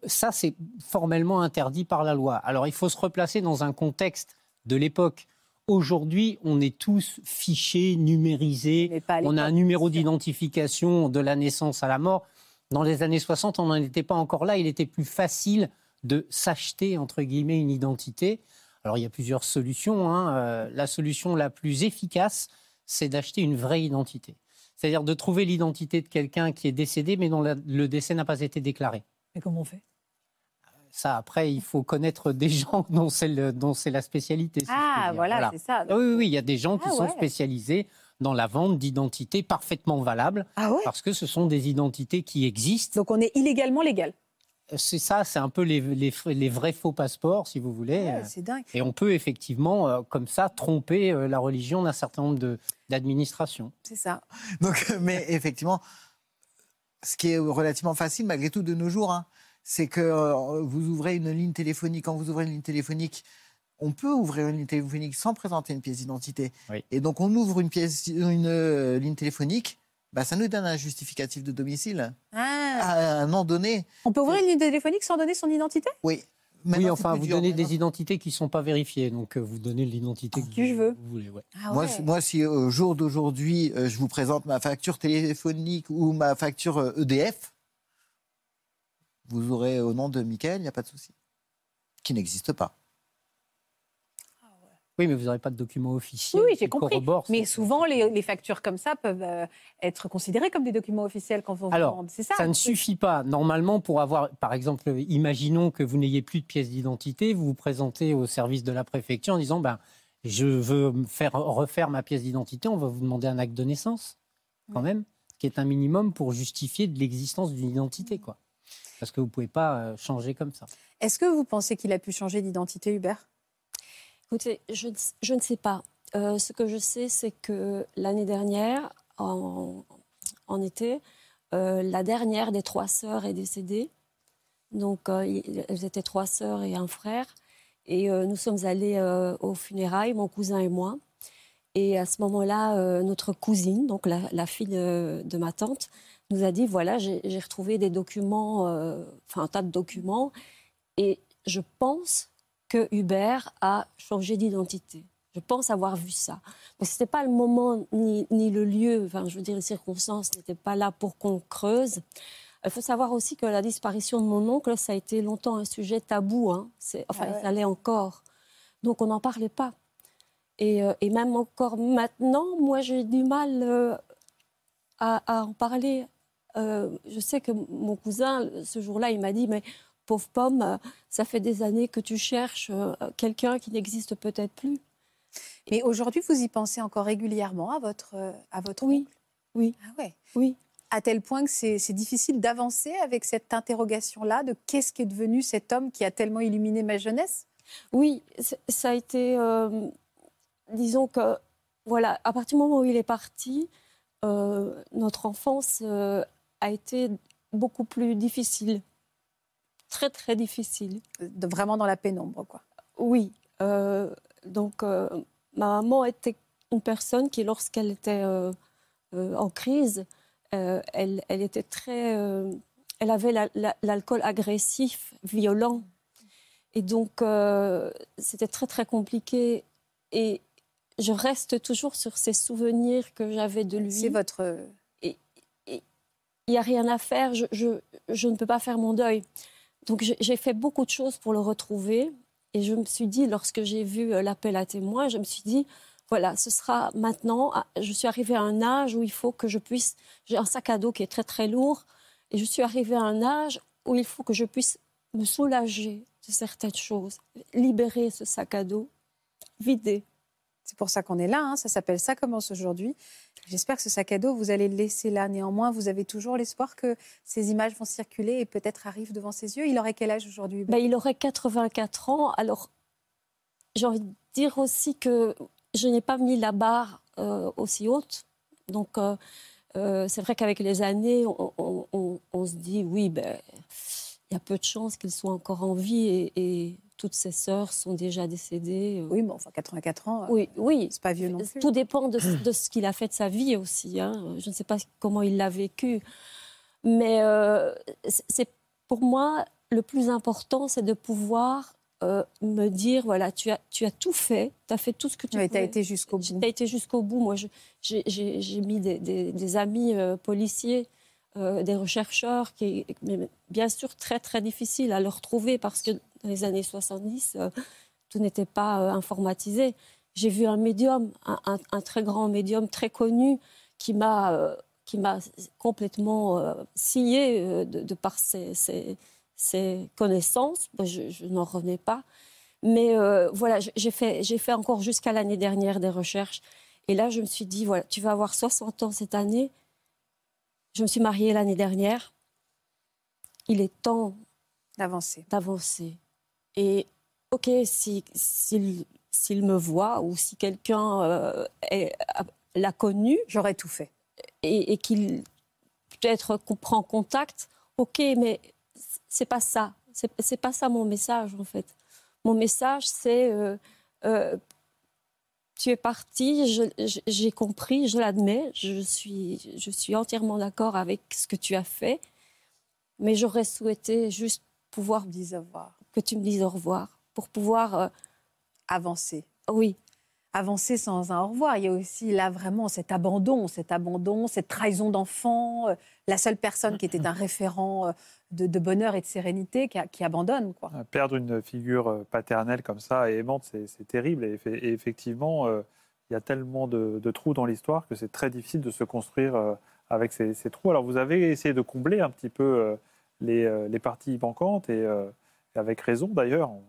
ça c'est formellement interdit par la loi. Alors il faut se replacer dans un contexte de l'époque. Aujourd'hui, on est tous fichés, numérisés, on a un numéro d'identification de la naissance à la mort. Dans les années 60, on n'en était pas encore là. Il était plus facile de s'acheter, entre guillemets, une identité. Alors, il y a plusieurs solutions. hein. Euh, la solution la plus efficace, c'est d'acheter une vraie identité. C'est-à-dire de trouver l'identité de quelqu'un qui est décédé, mais dont la- le décès n'a pas été déclaré. Mais comment on fait? Ça, après, il faut connaître des [laughs] gens dont c'est le- dont c'est la spécialité. si Ah, voilà, c'est ça. Ah Oui, oui, oui, il y a des gens qui Ah, sont ouais. spécialisés dans la vente d'identités parfaitement valables, Ah ouais? parce que ce sont des identités qui existent. Donc on est illégalement légal. C'est ça, c'est un peu les, les- les vrais faux passeports, si vous voulez. Ouais, Euh, c'est dingue. Et on peut effectivement, euh, comme ça, tromper euh, la religion d'un certain nombre de- d'administrations. C'est ça. Donc, euh, [laughs] mais effectivement, ce qui est relativement facile malgré tout de nos jours, hein, c'est que euh, vous ouvrez une ligne téléphonique. Quand vous ouvrez une ligne téléphonique, on peut ouvrir une ligne téléphonique sans présenter une pièce d'identité. Oui. Et donc, on ouvre une, pièce, une euh, ligne téléphonique, bah, ça nous donne un justificatif de domicile Ah. à un nom donné. On peut ouvrir une ligne téléphonique sans donner son identité? Oui. Oui, Maintenant, enfin, vous dur. donnez Maintenant- des identités qui ne sont pas vérifiées, donc euh, vous donnez l'identité que Qui je veux. vous voulez. ouais. Ah Moi, ouais. moi, si au jour d'aujourd'hui, euh, je vous présente ma facture téléphonique ou ma facture euh, EDF, vous aurez au nom de Michael, il n'y a pas de souci. Qui n'existe pas. Oui, mais vous n'aurez pas de document officiel. Oui, oui, j'ai compris. Mais souvent, les, les factures comme ça peuvent euh, être considérées comme des documents officiels quand on Alors, vend. C'est ça. Ça ne suffit pas. Normalement, pour avoir, par exemple, imaginons que vous n'ayez plus de pièce d'identité, vous vous présentez au service de la préfecture en disant, ben, je veux faire refaire ma pièce d'identité. On va vous demander un acte de naissance, quand même, qui est un minimum pour justifier de l'existence d'une identité, quoi. Parce que vous pouvez pas euh, changer comme ça. Est-ce que vous pensez qu'il a pu changer d'identité, Hubert? Écoutez, je, je ne sais pas. Euh, ce que je sais, c'est que l'année dernière, en, été, euh, la dernière des trois sœurs est décédée. Donc, euh, elles étaient trois sœurs et un frère. Et nous sommes allés aux funérailles, mon cousin et moi. Et à ce moment-là, notre cousine, donc la, fille de, ma tante, nous a dit voilà, j'ai retrouvé des documents, enfin un tas de documents, et je pense que Hubert a changé d'identité. Je pense avoir vu ça. Mais ce n'était pas le moment ni, ni le lieu, enfin, je veux dire, les circonstances n'étaient pas là pour qu'on creuse. Il faut savoir aussi que la disparition de mon oncle, ça a été longtemps un sujet tabou. Hein. Enfin, Ah ouais. ça l'est encore. Donc, on n'en parlait pas. Et, euh, et même encore maintenant, moi, j'ai du mal euh, à, à en parler. Euh, je sais que mon cousin, ce jour-là, il m'a dit, mais pauvre pomme, euh, ça fait des années que tu cherches euh, quelqu'un qui n'existe peut-être plus. Mais aujourd'hui, vous y pensez encore régulièrement à votre, euh, à votre Oui. oncle? Oui. Ah ouais. Oui. À tel point que c'est difficile d'avancer avec cette interrogation-là de qu'est-ce qui est devenu cet homme qui a tellement illuminé ma jeunesse? Oui, ça a été, euh, disons que, voilà, à partir du moment où il est parti, euh, notre enfance euh, a été beaucoup plus difficile, très très difficile. De- Vraiment dans la pénombre, quoi. Oui, euh, donc euh, ma maman était une personne qui, lorsqu'elle était euh, en crise, elle, elle était très, elle avait la- la- l'alcool agressif, violent, et donc c'était très très compliqué. Et je reste toujours sur ces souvenirs que j'avais de lui. C'est votre. Il n'y a rien à faire, je, je, je ne peux pas faire mon deuil. Donc j'ai- fait beaucoup de choses pour le retrouver. Et je me suis dit, lorsque j'ai vu euh, l'appel à témoins, je me suis dit, voilà, ce sera maintenant. Ah, Je suis arrivée à un âge où il faut que je puisse. J'ai un sac à dos qui est très très lourd. Et je suis arrivée à un âge où il faut que je puisse me soulager de certaines choses, libérer ce sac à dos, vider. C'est pour ça qu'on est là. hein. Ça s'appelle Ça commence aujourd'hui. J'espère que ce sac à dos, vous allez le laisser là. Néanmoins, vous avez toujours l'espoir que ces images vont circuler et peut-être arrivent devant ses yeux. Il aurait quel âge aujourd'hui Ben, il aurait 84 ans. Alors, j'ai envie de dire aussi que je n'ai pas mis la barre euh, aussi haute. Donc, euh, euh, c'est vrai qu'avec les années, on se dit, oui, ben, il y a peu de chances qu'il soit encore en vie et, et toutes ses sœurs sont déjà décédées. euh. Oui, mais enfin, 84 ans, euh, Oui, oui. c'est pas vieux non plus. Tout dépend de, de ce qu'il a fait de sa vie aussi. hein. Je ne sais pas comment il l'a vécu. Mais euh, c'est- pour moi le plus important, c'est de pouvoir euh, me dire voilà, tu as, tu as tout fait, tu as fait tout ce que tu Tu as été jusqu'au bout. Tu as été jusqu'au bout. Moi, j'ai- mis des, des- des amis euh, policiers euh, des chercheurs, qui bien sûr très très difficile à le retrouver parce que dans les années 70, euh, tout n'était pas euh, informatisé. J'ai vu un médium, un, un- très grand médium, très connu, qui m'a qui m'a complètement scié de, par ses, ses- connaissances. Ben, je, je n'en revenais pas. Mais voilà, j'ai fait, j'ai fait encore jusqu'à l'année dernière des recherches. Et là, je me suis dit, voilà, tu vas avoir 60 ans cette année. Je me suis mariée l'année dernière. Il est temps D'avancer. d'avancer. Et ok, si, s'il, s'il me voit ou si quelqu'un euh, l'a connu J'aurais tout fait. et, et qu'il peut-être qu'on prend contact, ok, mais c'est pas ça. C'est, c'est pas ça mon message en fait. Mon message, c'est euh, euh, tu es parti, j'ai compris, je l'admets, je suis, je suis entièrement d'accord avec ce que tu as fait, mais j'aurais souhaité juste pouvoir Dis au revoir. que tu me dises au revoir pour pouvoir, euh, Avancer. oui, Avancer sans un au revoir. Il y a aussi là vraiment cet abandon, cet abandon, cette trahison d'enfant. euh, La seule personne qui était un [laughs] référent euh, de, bonheur et de sérénité qui, a- abandonne. Quoi. Perdre une figure euh, paternelle comme ça et aimante, c'est terrible. Et, effe- et effectivement, euh, il y a tellement de, trous dans l'histoire que c'est très difficile de se construire euh, avec ces, trous. Alors vous avez essayé de combler un petit peu euh, les, euh, les parties manquantes et, euh, avec raison d'ailleurs, en,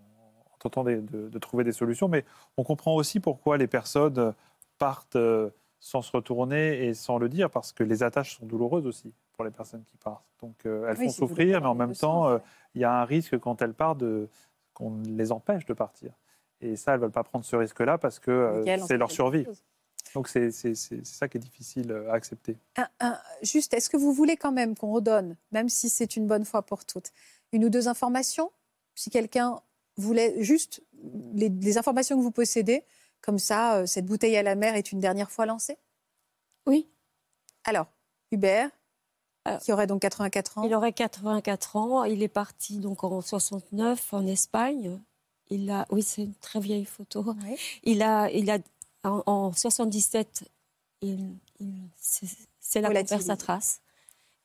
en tentant de, trouver des solutions. Mais on comprend aussi pourquoi les personnes partent euh, sans se retourner et sans le dire, parce que les attaches sont douloureuses aussi pour les personnes qui partent. Donc euh, elles Oui, font souffrir, mais en même temps, euh, il y a un risque quand elles partent de qu'on les empêche de partir. Et ça, elles ne veulent pas prendre ce risque-là parce que euh, c'est leur survie. Donc c'est ça qui est difficile à accepter. Un- un- juste, est-ce que vous voulez quand même qu'on redonne, même si c'est une bonne fois pour toutes, une ou deux informations? Si quelqu'un voulait juste les, les informations que vous possédez, comme ça, euh, cette bouteille à la mer est une dernière fois lancée? Oui. Alors, Hubert, Alors, qui aurait donc 84 ans? Il aurait 84 ans. Il est parti donc en 69 en Espagne. Il a, oui, c'est une très vieille photo. Oui. Il a, il a en, en 77, il, il- c'est qu'on perd sa trace.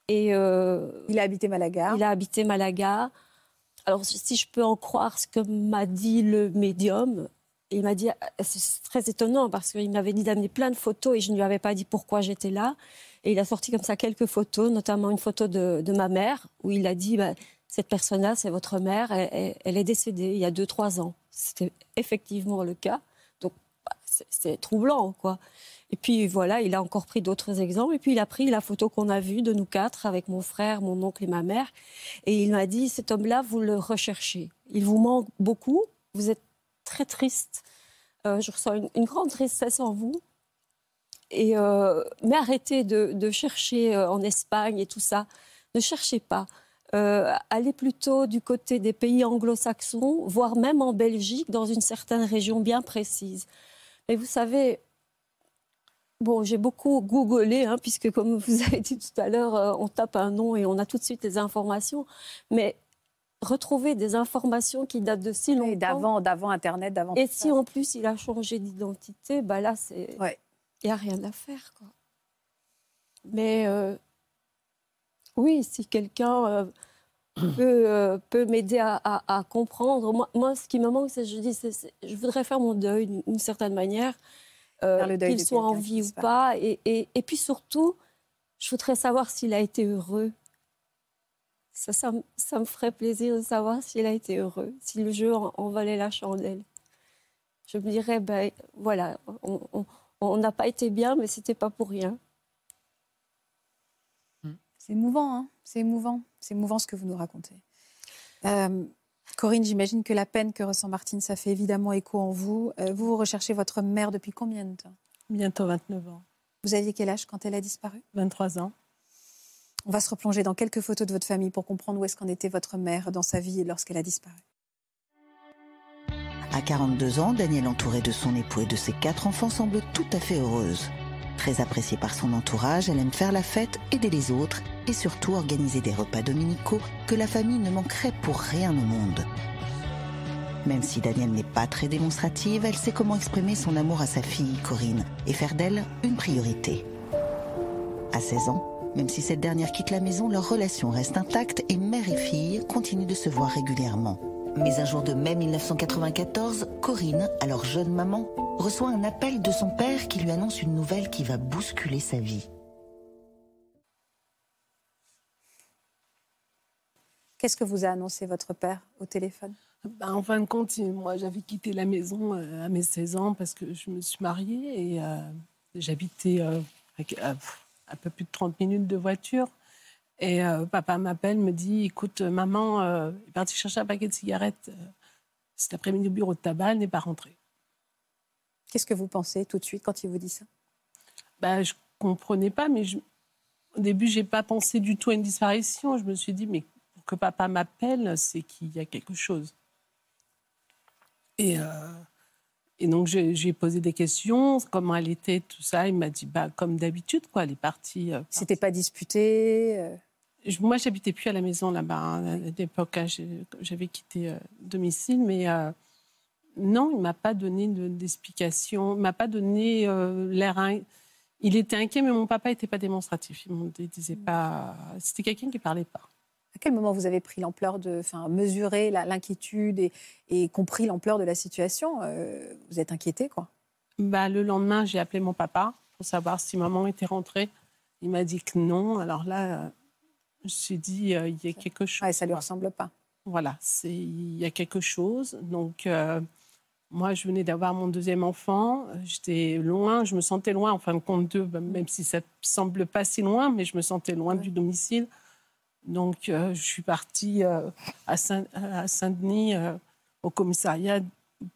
Et euh, Il a habité Malaga. il a habité Malaga. Alors, si je peux en croire ce que m'a dit le médium, il m'a dit, c'est très étonnant parce qu'il m'avait dit d'amener plein de photos et je ne lui avais pas dit pourquoi j'étais là. Et il a sorti comme ça quelques photos, notamment une photo de, de ma mère, où il a dit, bah, cette personne-là, c'est votre mère, elle, est décédée il y a 2-3 ans. C'était effectivement le cas. Donc, bah, c'est troublant, quoi. Et puis voilà, il a encore pris d'autres exemples. Et puis il a pris la photo qu'on a vue de nous quatre avec mon frère, mon oncle et ma mère. Et il m'a dit, cet homme-là, vous le recherchez. Il vous manque beaucoup. Vous êtes très triste. Euh, je ressens une, grande tristesse en vous. Et, euh, mais arrêtez de, chercher euh, en Espagne et tout ça. Ne cherchez pas. Allez plutôt du côté des pays anglo-saxons, voire même en Belgique, dans une certaine région bien précise. Mais vous savez, Bon, j'ai beaucoup googlé, hein, puisque comme vous [laughs] avez dit tout à l'heure, on tape un nom et on a tout de suite les informations. Mais retrouver des informations qui datent de si longtemps. Et d'avant, d'avant Internet, d'avant. Et si ça. en plus il a changé d'identité, bah là, c'est. Il Ouais. n'y a rien à faire, quoi. Mais euh, oui, si quelqu'un euh, [clears throat] peut, euh, peut m'aider à, à- à comprendre. Moi, moi, ce qui me manque, c'est je dis, je voudrais faire mon deuil d'une certaine manière, qu'il soit en vie ou pas. Et, et- et puis surtout, je voudrais savoir s'il a été heureux. Ça, ça, me- ça me ferait plaisir de savoir s'il a été heureux, si le jeu en, en valait la chandelle. Je me dirais, ben voilà, on- n'a pas été bien, mais c'était pas pour rien. C'est émouvant, hein c'est émouvant. C'est émouvant ce que vous nous racontez. Euh, Corinne, j'imagine que la peine que ressent Martine, ça fait évidemment écho en vous. Euh, vous, vous recherchez votre mère depuis combien de temps? Bientôt 29 ans. Vous aviez quel âge quand elle a disparu? 23 ans. On va se replonger dans quelques photos de votre famille pour comprendre où est-ce qu'en était votre mère dans sa vie lorsqu'elle a disparu. À 42 ans, Danielle, entourée de son époux et de ses quatre enfants, semble tout à fait heureuse. Très appréciée par son entourage, elle aime faire la fête, aider les autres et surtout organiser des repas dominicaux que la famille ne manquerait pour rien au monde. Même si Danielle n'est pas très démonstrative, elle sait comment exprimer son amour à sa fille, Corinne, et faire d'elle une priorité. À 16 ans, Même si cette dernière quitte la maison, leur relation reste intacte et mère et fille continuent de se voir régulièrement. Mais un jour de mai 1994, Corinne, alors jeune maman, reçoit un appel de son père qui lui annonce une nouvelle qui va bousculer sa vie. Qu'est-ce que vous a annoncé votre père au téléphone? Ben, En fin de compte, moi j'avais quitté la maison euh, à mes 16 ans parce que je me suis mariée et euh, j'habitais euh, à, à, peu plus de 30 minutes de voiture. Et papa m'appelle, me dit Écoute, maman est partie chercher un paquet de cigarettes cet après-midi au bureau de tabac, elle n'est pas rentrée. Qu'est-ce que vous pensez tout de suite quand il vous dit ça? Ben, Je ne comprenais pas, mais je, au début, je n'ai pas pensé du tout à une disparition. Je me suis dit Mais que papa m'appelle, c'est qu'il y a quelque chose. Et, euh, et donc, j'ai posé des questions, comment elle était, tout ça. Il m'a dit, bah, comme d'habitude, quoi, elle est partie. Euh, C'était pas disputé euh? Moi, j'habitais plus à la maison là-bas. Hein, à l'époque, hein, j'avais quitté domicile, mais non, il m'a pas donné d'explication. il m'a pas donné l'air. Il était inquiet, mais mon papa n'était pas démonstratif. Il disait pas. C'était quelqu'un qui parlait pas. À quel moment vous avez pris l'ampleur de, enfin, mesuré l'inquiétude et, et, compris l'ampleur de la situation euh, Vous êtes inquiété, quoi? Bah, Le lendemain, j'ai appelé mon papa pour savoir si maman était rentrée. Il m'a dit que non. Alors là, euh, je me suis dit, euh, il y a quelque chose. Ouais, ça ne lui ressemble pas. Voilà, il y a quelque chose. Donc, moi, je venais d'avoir mon deuxième enfant. J'étais loin, je me sentais loin, en fin de compte, d'eux, même si ça ne semble pas si loin, mais je me sentais loin du domicile. Donc, euh, je suis partie euh, à Saint-Denis, euh, au commissariat,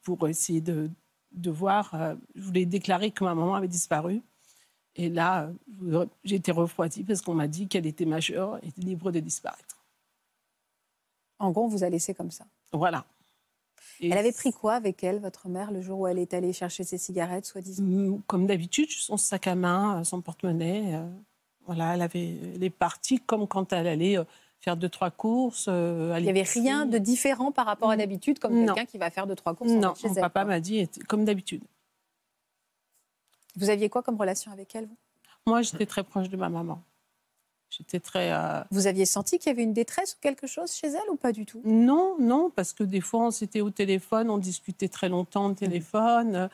pour essayer de, de voir. je voulais déclarer que ma maman avait disparu. Et là, j'ai été refroidie parce qu'on m'a dit qu'elle était majeure et libre de disparaître. En gros, on vous a laissé comme ça. Voilà. elle avait pris quoi avec elle, votre mère, le jour où elle est allée chercher ses cigarettes, soi-disant? Mm, Comme d'habitude, son sac à main, son porte-monnaie. Voilà, elle, avait, elle est partie comme quand elle allait euh, faire deux, trois courses. Euh, il n'y avait rien de différent par rapport à d'habitude, comme quelqu'un qui va faire deux, trois courses Non, chez mon papa m'a dit comme d'habitude. Vous aviez quoi comme relation avec elle, vous? Moi, j'étais très proche de ma maman. J'étais très. Euh, vous aviez senti qu'il y avait une détresse ou quelque chose chez elle ou pas du tout? Non, non, parce que des fois, on s'était au téléphone, on discutait très longtemps au téléphone.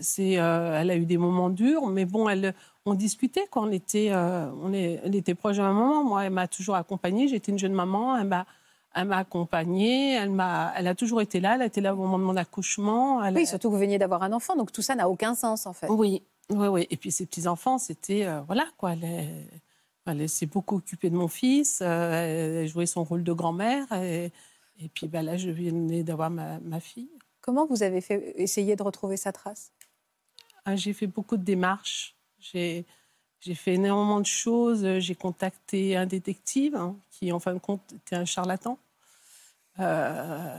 c'est, elle a eu des moments durs, mais bon, elle, on discutait quand on était, euh, on, est, était proche de ma maman. Moi, elle m'a toujours accompagnée. J'étais une jeune maman. Elle m'a, elle m'a accompagnée. Elle m'a, elle a toujours été là. Elle a été là au moment de mon accouchement. oui, surtout que vous veniez d'avoir un enfant, donc tout ça n'a aucun sens en fait. Oui, oui, oui. Et puis ces petits enfants, c'était euh, voilà quoi. Elle, s'est beaucoup occupée de mon fils. Euh, elle jouait son rôle de grand-mère. Et, puis ben, là, je venais d'avoir ma, ma, fille. Comment vous avez fait essayer de retrouver sa trace? Ah, J'ai fait beaucoup de démarches. J'ai, fait énormément de choses. J'ai contacté un détective hein, qui, en fin de compte, était un charlatan. Euh,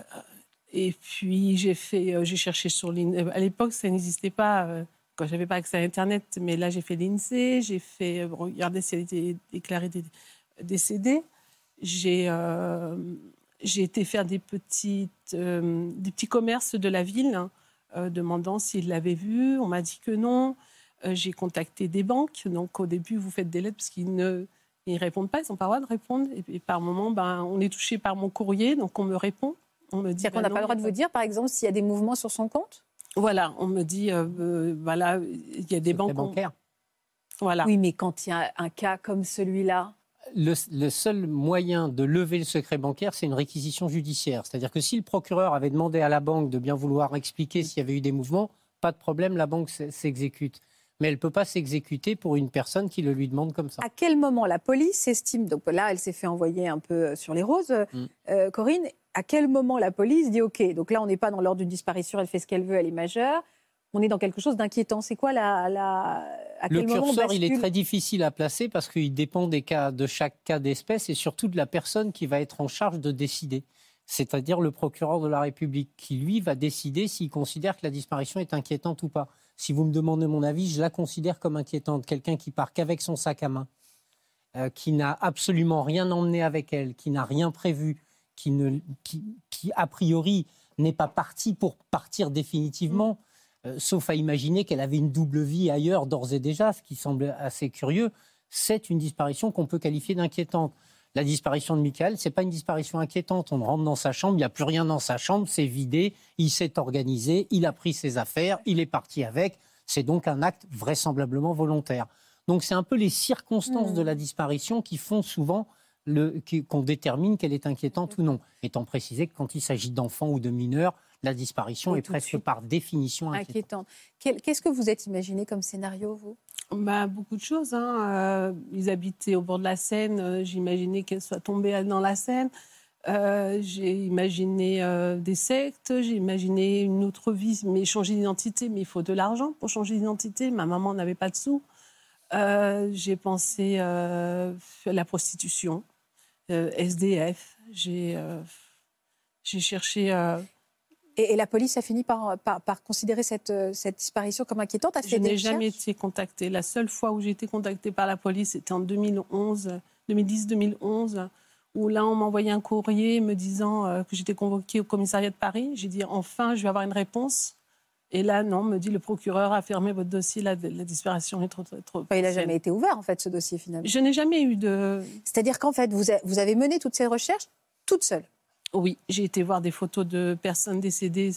et puis, j'ai, euh, cherché sur l'INSEE. À l'époque, ça n'existait pas, euh, quand je n'avais pas accès à Internet. Mais là, j'ai fait l'INSEE. J'ai fait regarder si elle était déclarée décédée. J'ai, été faire des, petites, des petits commerces de la ville, hein, demandant s'ils l'avaient vu. On m'a dit que non. Euh, j'ai contacté des banques. Donc, au début, vous faites des lettres parce qu'ils ne ils répondent pas, ils n'ont pas le droit de répondre. Et, par moment, ben, on est touché par mon courrier, donc on me répond. On me dit. qu'on n'a ben pas le droit de vous dire, par exemple, s'il y a des mouvements sur son compte? Voilà, on me dit, euh, euh, voilà, il y a des banques. bancaires. Voilà. Oui, mais quand il y a un cas comme celui-là. Le, le, seul moyen de lever le secret bancaire, c'est une réquisition judiciaire. C'est-à-dire que si le procureur avait demandé à la banque de bien vouloir expliquer s'il y avait eu des mouvements, pas de problème, la banque s'exécute mais elle ne peut pas s'exécuter pour une personne qui le lui demande comme ça. À quel moment la police estime, donc là elle s'est fait envoyer un peu euh, sur les roses, mm. euh, Corinne, à quel moment la police dit OK, donc là on n'est pas dans l'ordre d'une disparition, elle fait ce qu'elle veut, elle est majeure, on est dans quelque chose d'inquiétant. C'est quoi la, la à Le curseur, il est très difficile à placer parce qu'il dépend des cas, de chaque cas d'espèce et surtout de la personne qui va être en charge de décider. C'est-à-dire le procureur de la République qui, lui, va décider s'il considère que la disparition est inquiétante ou pas si vous me demandez mon avis, je la considère comme inquiétante. Quelqu'un qui part qu'avec son sac à main, euh, qui n'a absolument rien emmené avec elle, qui n'a rien prévu, qui, ne, qui, a priori n'est pas parti pour partir définitivement, euh, sauf à imaginer qu'elle avait une double vie ailleurs d'ores et déjà, ce qui semble assez curieux. c'est une disparition qu'on peut qualifier d'inquiétante. La disparition de Michael, c'est pas une disparition inquiétante. On rentre dans sa chambre, il n'y a plus rien dans sa chambre, c'est vidé, il s'est organisé, il a pris ses affaires, il est parti avec. C'est donc un acte vraisemblablement volontaire. Donc c'est un peu les circonstances Hmm. de la disparition qui font souvent qu'on détermine qu'elle est inquiétante ou non. Étant précisé que quand il s'agit d'enfants ou de mineurs, la disparition Oui, est presque par définition inquiétante. Qu'est-ce que vous êtes imaginé comme scénario, vous? Bah, beaucoup de choses. hein. Euh, ils habitaient au bord de la Seine. euh, J'imaginais qu'elle soit tombée dans la Seine. Euh, j'ai imaginé euh, des sectes. J'ai imaginé une autre vie, mais changer d'identité. Mais il faut de l'argent pour changer d'identité. Ma maman n'avait pas de sous. Euh, j'ai pensé euh, à la prostitution, euh, SDF. J'ai euh, j'ai cherché. Et, et la police a fini par, par, par considérer cette, euh, cette disparition comme inquiétante. A fait Je n'ai jamais été contactée. La seule fois où j'ai été contactée par la police, c'était en 2011, 2010-2011, où là, on m'a envoyé un courrier me disant euh, que j'étais convoquée au commissariat de Paris. J'ai dit, enfin, je vais avoir une réponse. Et là, non, me dit le procureur a fermé votre dossier, la, la disparition est trop... trop, Enfin, il n'a jamais été ouvert, en fait, ce dossier, finalement. Je n'ai jamais eu de... C'est-à-dire qu'en fait, vous, a- vous avez mené toutes ces recherches toute seule. Oui, j'ai été voir des photos de personnes décédées.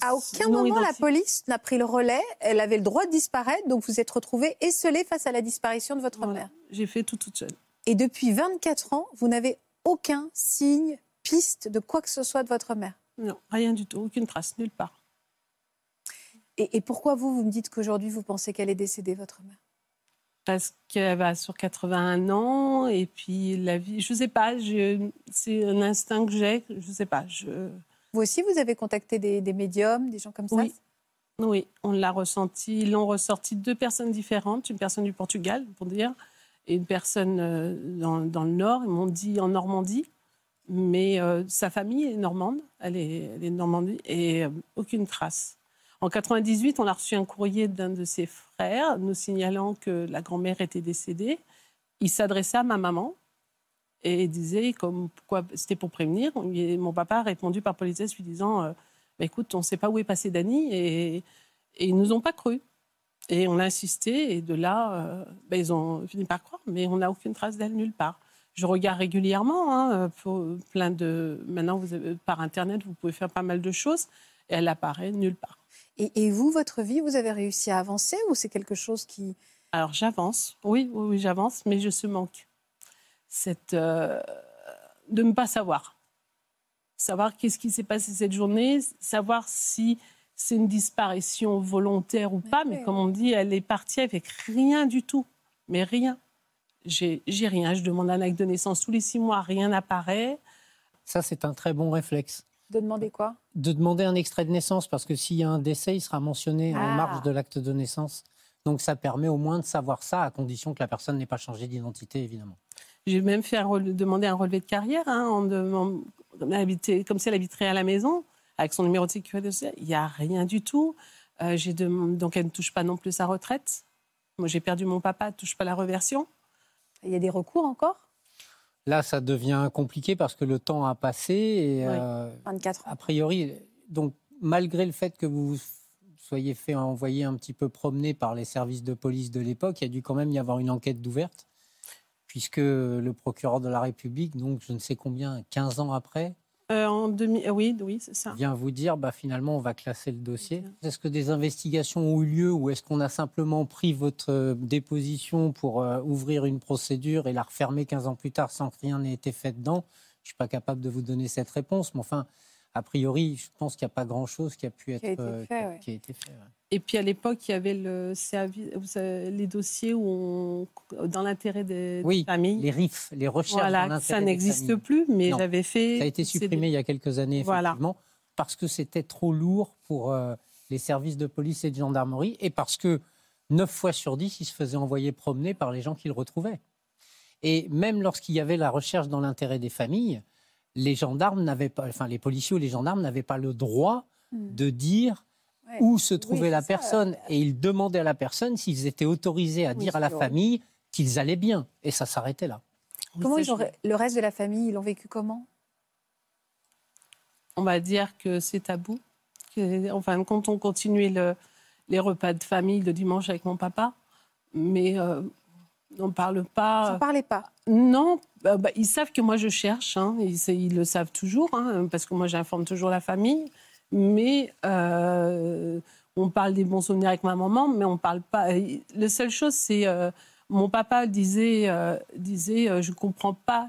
À aucun moment, la police n'a pris le relais. Elle avait le droit de disparaître, donc vous êtes retrouvée esselée face à la disparition de votre Voilà. mère. J'ai fait tout toute seule. Et depuis 24 ans, vous n'avez aucun signe, piste de quoi que ce soit de votre mère. Non, rien du tout, aucune trace, nulle part. Et, et pourquoi vous, vous me dites qu'aujourd'hui, vous pensez qu'elle est décédée, votre mère? Parce qu'elle va sur 81 ans et puis la vie, je sais pas, c'est un instinct que j'ai, je sais pas. Je, Vous aussi, vous avez contacté des, des médiums, des gens comme ça? Oui, oui, on l'a ressenti. Ils l'ont ressorti deux personnes différentes, une personne du Portugal pour dire et une personne euh, dans, dans le Nord. Ils m'ont dit en Normandie, mais euh, sa famille est normande, elle est, elle est Normandie et euh, aucune trace. En 98, on a reçu un courrier d'un de ses frères nous signalant que la grand-mère était décédée. Il s'adressait à ma maman et disait comme c'était pour prévenir. Mon papa a répondu par politesse lui disant euh, Bah, écoute, on ne sait pas où est passé Dany et, et ils nous ont pas cru. Et on a insisté et de là, euh, bah, ils ont fini par croire, mais on n'a aucune trace d'elle nulle part. Je regarde régulièrement, hein, plein de. Maintenant, par internet, vous pouvez faire pas mal de choses. Et elle apparaît nulle part. Et, et vous, votre vie, vous avez réussi à avancer ou c'est quelque chose qui... Alors j'avance, oui, oui, oui, j'avance, mais je se manque. Cette, euh, de ne pas savoir. Savoir qu'est-ce qui s'est passé cette journée, savoir si c'est une disparition volontaire ou pas, mais comme on dit, elle est partie avec rien du tout. Mais rien. J'ai j'ai rien. Je demande un acte de naissance tous les six mois, rien n'apparaît. Ça, c'est un très bon réflexe. De demander quoi? De demander un extrait de naissance, parce que s'il y a un décès, il sera mentionné en Ah. marge de l'acte de naissance. Donc ça permet au moins de savoir ça, à condition que la personne n'ait pas changé d'identité, évidemment. J'ai même fait un rele- demander un relevé de carrière. Hein, en habité- comme si elle habiterait à la maison, avec son numéro de sécurité sociale. Il n'y a rien du tout. Euh, j'ai dem- donc elle ne touche pas non plus sa retraite. Moi, j'ai perdu mon papa, elle ne touche pas la reversion. Il y a des recours encore? Là, ça devient compliqué parce que le temps a passé et Oui. euh, 24 ans. a priori, donc malgré le fait que vous soyez fait envoyer un petit peu promener par les services de police de l'époque, il y a dû quand même y avoir une enquête d'ouverte, puisque le procureur de la République, donc je ne sais combien, 15 ans après, Euh, en euh, oui, oui, c'est ça. vient vous dire, bah, finalement, on va classer le dossier. Est-ce que des investigations ont eu lieu ou est-ce qu'on a simplement pris votre euh, déposition pour euh, ouvrir une procédure et la refermer 15 ans plus tard sans que rien n'ait été fait dedans? Je ne suis pas capable de vous donner cette réponse, mais enfin, a priori, je pense qu'il n'y a pas grand-chose qui a pu être Qui a été euh, fait, qui a- ouais. qui a été fait, ouais. Et puis à l'époque, il y avait le service, les dossiers où on, dans l'intérêt des, des Oui, familles. les RIF, les recherches dans Voilà, l'intérêt ça n'existe plus, mais Non. j'avais fait. Ça a été supprimé il y a quelques années, Voilà. effectivement, parce que c'était trop lourd pour euh, les services de police et de gendarmerie, et parce que 9 fois sur 10, il se faisait envoyer promener par les gens qui le retrouvaient. Et même lorsqu'il y avait la recherche dans l'intérêt des familles, les gendarmes n'avaient pas, enfin les policiers ou les gendarmes n'avaient pas le droit Hmm. de dire Ouais. où se trouvait Oui, la ça. personne, et ils demandaient à la personne s'ils étaient autorisés à Oui, dire à la famille qu'ils allaient bien, et ça s'arrêtait là. Comment ils ont, le reste de la famille, ils l'ont vécu comment? On va dire que c'est tabou. Que, enfin, quand on continuait le- les repas de famille le dimanche avec mon papa, mais euh, On ne parle pas. Vous ne parlez pas? Non, bah, bah, ils savent que moi je cherche, hein. ils, ils, le savent toujours, hein, parce que moi j'informe toujours la famille. Mais euh, on parle des bons souvenirs avec ma maman, mais on parle pas. La seule chose, c'est euh, mon papa disait, euh, disait, je comprends pas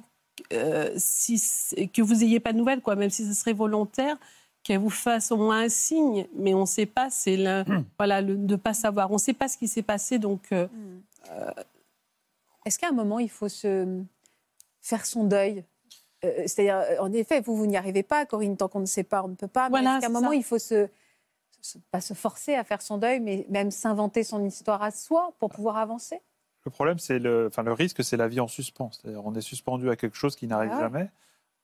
si que vous n'ayez pas de nouvelles, quoi, même si ce serait volontaire qu'elle vous fasse au moins un signe, mais on ne sait pas, c'est hmm. voilà, de ne pas savoir. On ne sait pas ce qui s'est passé, donc. Hmm. Est-ce qu'à un moment, il faut se faire son deuil euh, C'est-à-dire, euh, en effet, vous, vous n'y arrivez pas, Corinne, tant qu'on ne sait pas, on ne peut pas. Mais qu'à un moment, il faut se, pas se forcer à faire son deuil, mais même s'inventer son histoire à soi pour pouvoir avancer? Le problème, c'est le, enfin, le risque, c'est la vie en suspens. C'est-à-dire, on est suspendu à quelque chose qui n'arrive ah jamais.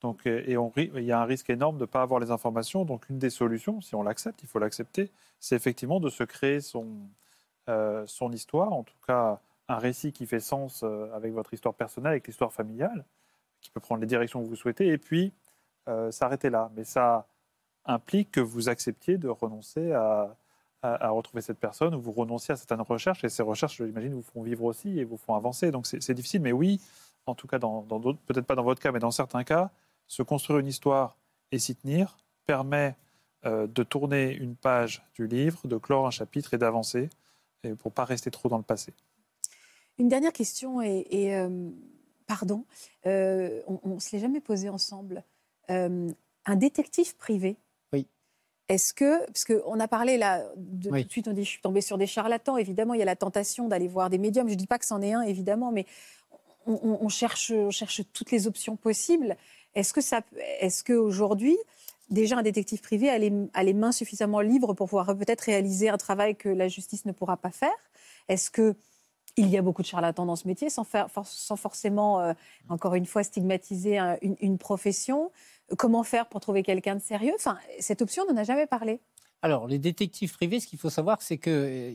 Donc, euh, et on, il y a un risque énorme de ne pas avoir les informations. Donc, une des solutions, si on l'accepte, il faut l'accepter, c'est effectivement de se créer son, son histoire, en tout cas un récit qui fait sens euh, avec votre histoire personnelle, avec l'histoire familiale, qui peut prendre les directions que vous souhaitez, et puis euh, s'arrêter là. Mais ça implique que vous acceptiez de renoncer à, retrouver cette personne, ou vous renonciez à certaines recherches, et ces recherches, j'imagine, vous font vivre aussi et vous font avancer. Donc c'est difficile, mais oui, en tout cas, peut-être pas dans votre cas, mais dans certains cas, se construire une histoire et s'y tenir permet euh, de tourner une page du livre, de clore un chapitre et d'avancer, pour ne pas rester trop dans le passé. Une dernière question, et, euh, pardon, euh, on ne se l'est jamais posé ensemble. Euh, un détective privé, est-ce que, parce qu'on a parlé là, de, tout de suite on dit je suis tombée sur des charlatans, évidemment il y a la tentation d'aller voir des médiums, je ne dis pas que c'en est un évidemment, mais on, cherche, on cherche toutes les options possibles. Est-ce que ça, est-ce qu'aujourd'hui, déjà un détective privé a les, a les mains suffisamment libres pour pouvoir peut-être réaliser un travail que la justice ne pourra pas faire? Est-ce que il y a beaucoup de charlatans dans ce métier, sans, forcément, euh, encore une fois, stigmatiser une, profession. Comment faire pour trouver quelqu'un de sérieux? Enfin, cette option, on n'en a jamais parlé. Alors, les détectives privés, ce qu'il faut savoir, c'est qu'il euh,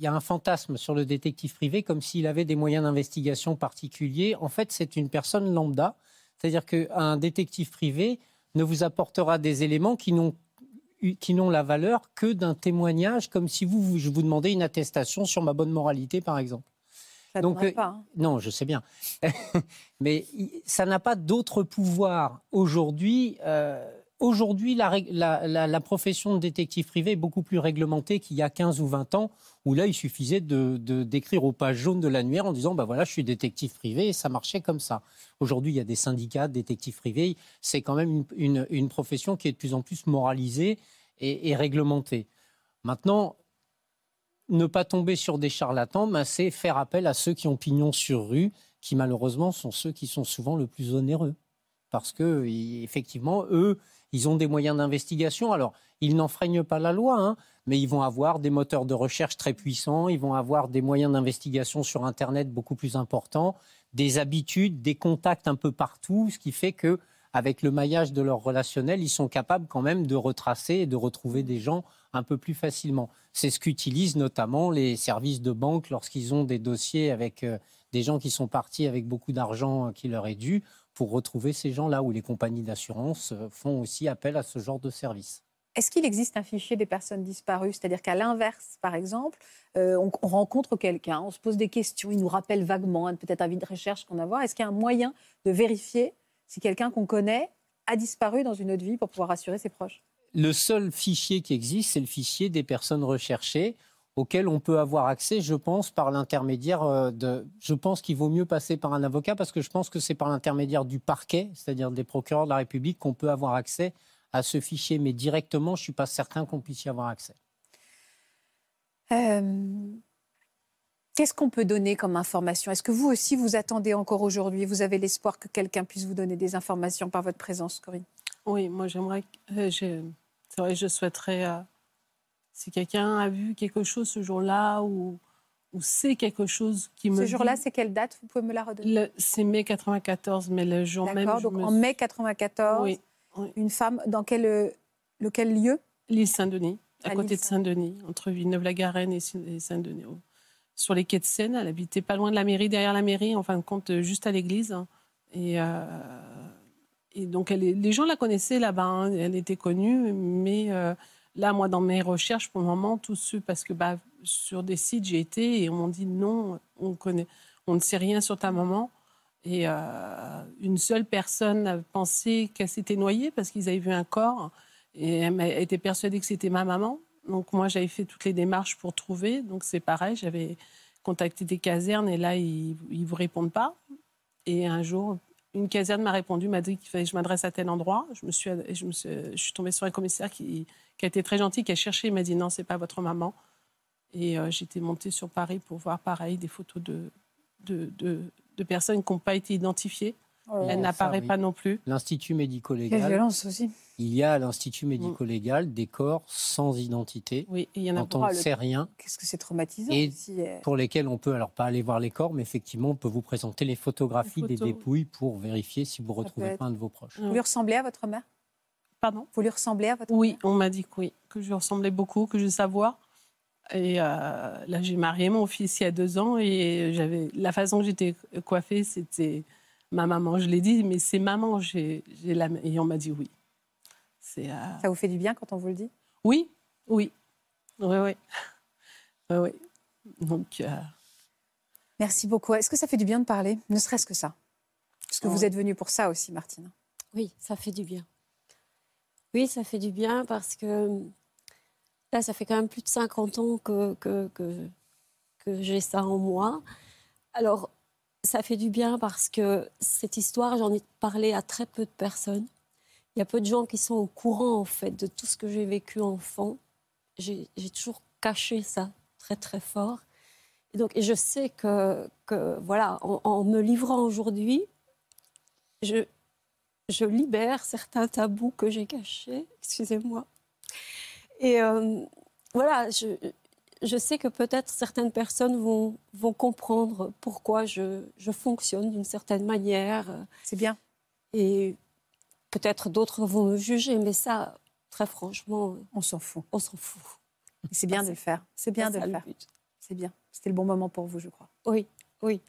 y a un fantasme sur le détective privé, comme s'il avait des moyens d'investigation particuliers. En fait, c'est une personne lambda. C'est-à-dire qu'un détective privé ne vous apportera des éléments qui n'ont qui n'ont la valeur que d'un témoignage, comme si vous, je vous demandais une attestation sur ma bonne moralité, par exemple. Donc, euh, pas, hein. non, je sais bien. [laughs] Mais ça n'a pas d'autre pouvoir aujourd'hui. Euh, aujourd'hui, la, la, profession de détective privé est beaucoup plus réglementée qu'il y a 15 ou 20 ans, où là, il suffisait de, d'écrire aux pages jaunes de l'annuaire en disant, ben voilà, je suis détective privé, et ça marchait comme ça. Aujourd'hui, il y a des syndicats de détectives privés. C'est quand même une, profession qui est de plus en plus moralisée et, et réglementée. Maintenant, ne pas tomber sur des charlatans, ben, c'est faire appel à ceux qui ont pignon sur rue, qui malheureusement sont ceux qui sont souvent le plus onéreux. Parce que, effectivement, eux, ils ont des moyens d'investigation. Alors, ils n'enfreignent pas la loi, hein, mais ils vont avoir des moteurs de recherche très puissants, ils vont avoir des moyens d'investigation sur Internet beaucoup plus importants, des habitudes, des contacts un peu partout, ce qui fait que, avec le maillage de leur relationnel, ils sont capables quand même de retracer et de retrouver des gens un peu plus facilement. C'est ce qu'utilisent notamment les services de banque lorsqu'ils ont des dossiers avec euh, des gens qui sont partis avec beaucoup d'argent euh, qui leur est dû pour retrouver ces gens-là, où les compagnies d'assurance euh, font aussi appel à ce genre de service. Est-ce qu'il existe un fichier des personnes disparues? C'est-à-dire qu'à l'inverse, par exemple, on, rencontre quelqu'un, on se pose des questions, il nous rappelle vaguement hein, peut-être un vide de recherche qu'on a voir. Est-ce qu'il y a un moyen de vérifier si quelqu'un qu'on connaît a disparu dans une autre vie pour pouvoir rassurer ses proches? Le seul fichier qui existe, c'est le fichier des personnes recherchées auquel on peut avoir accès, je pense, par l'intermédiaire euh, de. Je pense qu'il vaut mieux passer par un avocat parce que je pense que c'est par l'intermédiaire du parquet, c'est-à-dire des procureurs de la République, qu'on peut avoir accès à ce fichier. Mais directement, je ne suis pas certain qu'on puisse y avoir accès. Euh, qu'est-ce qu'on peut donner comme information? Est-ce que vous aussi, vous attendez encore aujourd'hui? Vous avez l'espoir que quelqu'un puisse vous donner des informations par votre présence, Corinne? Oui, moi j'aimerais. Euh, c'est vrai, je souhaiterais, euh, si quelqu'un a vu quelque chose ce jour-là ou, ou sait quelque chose qui me. Ce jour-là, c'est quelle date? Vous pouvez me la redonner? C'est mai 94, mais le jour même. D'accord, donc en mai 94, oui, une femme, dans quel, euh, lequel lieu? L'île Saint-Denis, à, côté de Saint-Denis, entre Villeneuve-la-Garenne et Saint-Denis. Sur les quais de Seine, elle habitait pas loin de la mairie, derrière la mairie, en fin de compte, juste à l'église. Et. Euh, et donc, elle les gens la connaissaient là-bas, hein. elle était connue, mais euh, là, moi, dans mes recherches, pour le moment, tous ceux, parce que bah, sur des sites, j'ai été et on m'a dit non, on ne sait rien sur ta maman. Et euh, une seule personne a pensé qu'elle s'était noyée parce qu'ils avaient vu un corps. Et elle était persuadée que c'était ma maman. Donc moi, j'avais fait toutes les démarches pour trouver. Donc c'est pareil, j'avais contacté des casernes et là, ils ne vous répondent pas. Et un jour, une caserne m'a répondu, m'a dit que je m'adresse à tel endroit. Je, me suis, je, tombée sur un commissaire qui, a été très gentil, qui a cherché, il m'a dit non, c'est pas votre maman. Et euh, j'étais montée sur Paris pour voir pareil des photos de personnes qui n'ont pas été identifiées. Oh, Elle n'apparaît oui. pas non plus. L'Institut médico-légal. Quelle violence aussi. Il y a à l'Institut médico-légal des corps sans identité, Oui, il y en a dont on ne sait rien, Qu'est-ce que c'est traumatisant et aussi, euh. pour lesquels on peut, alors pas aller voir les corps, mais effectivement, on peut vous présenter les photographies Les des dépouilles pour vérifier si vous retrouvez être. pas un de vos proches. Vous lui ressemblez à votre mère? Pardon? Vous lui ressemblez à votre Oui, on m'a dit que oui, que je lui ressemblais beaucoup, que je savoir. Et euh, là, j'ai marié mon fils il y a deux ans et j'avais la façon que j'étais coiffée, c'était ma maman. Je l'ai dit, mais c'est maman. J'ai, j'ai la... Et on m'a dit oui. Euh, Ça vous fait du bien quand on vous le dit? Oui, oui, oui, oui, oui, oui. Donc, euh, Merci beaucoup. Est-ce que ça fait du bien de parler? Ne serait-ce que ça. Parce que Oh. vous êtes venue pour ça aussi, Martine. Oui, ça fait du bien. Oui, ça fait du bien parce que là, ça fait quand même plus de 50 ans que, que, que, que j'ai ça en moi. Alors, ça fait du bien parce que cette histoire, j'en ai parlé à très peu de personnes. Il y a peu de gens qui sont au courant, en fait, de tout ce que j'ai vécu enfant. J'ai toujours caché ça très, très fort. Et donc, je sais que, voilà, en, me livrant aujourd'hui, je, libère certains tabous que j'ai cachés, excusez-moi. Et euh, voilà, je sais que peut-être certaines personnes vont, vont comprendre pourquoi je, je fonctionne d'une certaine manière. C'est bien. Et peut-être d'autres vont me juger, mais ça, très franchement, On s'en fout. on s'en fout. C'est bien de le faire. C'est bien de le faire. C'est bien. C'était le bon moment pour vous, je crois. Oui, oui.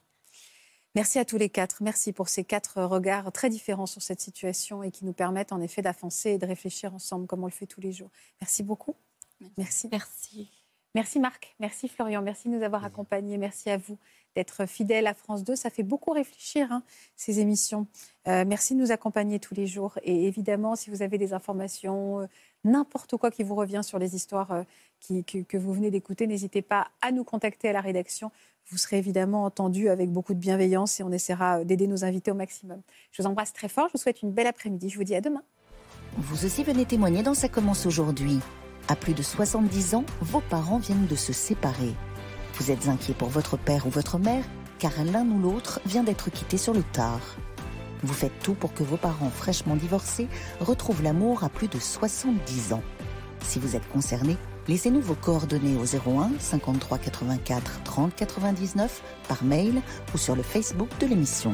Merci à tous les quatre. Merci pour ces quatre regards très différents sur cette situation et qui nous permettent en effet d'avancer et de réfléchir ensemble comme on le fait tous les jours. Merci beaucoup. Merci. Merci. Merci Marc. Merci Florian. Merci de nous avoir accompagnés. Merci à vous d'être fidèles à France 2. Ça fait beaucoup réfléchir, hein, ces émissions. Euh, merci de nous accompagner tous les jours. Et évidemment, si vous avez des informations, euh, n'importe quoi qui vous revient sur les histoires euh, qui- que, que vous venez d'écouter, n'hésitez pas à nous contacter à la rédaction. Vous serez évidemment entendu avec beaucoup de bienveillance et on essaiera d'aider nos invités au maximum. Je vous embrasse très fort. Je vous souhaite une belle après-midi. Je vous dis à demain. Vous aussi venez témoigner dans Ça commence aujourd'hui. À plus de 70 ans, vos parents viennent de se séparer. Vous êtes inquiet pour votre père ou votre mère, car l'un ou l'autre vient d'être quitté sur le tard. Vous faites tout pour que vos parents fraîchement divorcés retrouvent l'amour à plus de 70 ans. Si vous êtes concerné, laissez-nous vos coordonnées au 01 53 84 30 99 par mail ou sur le Facebook de l'émission.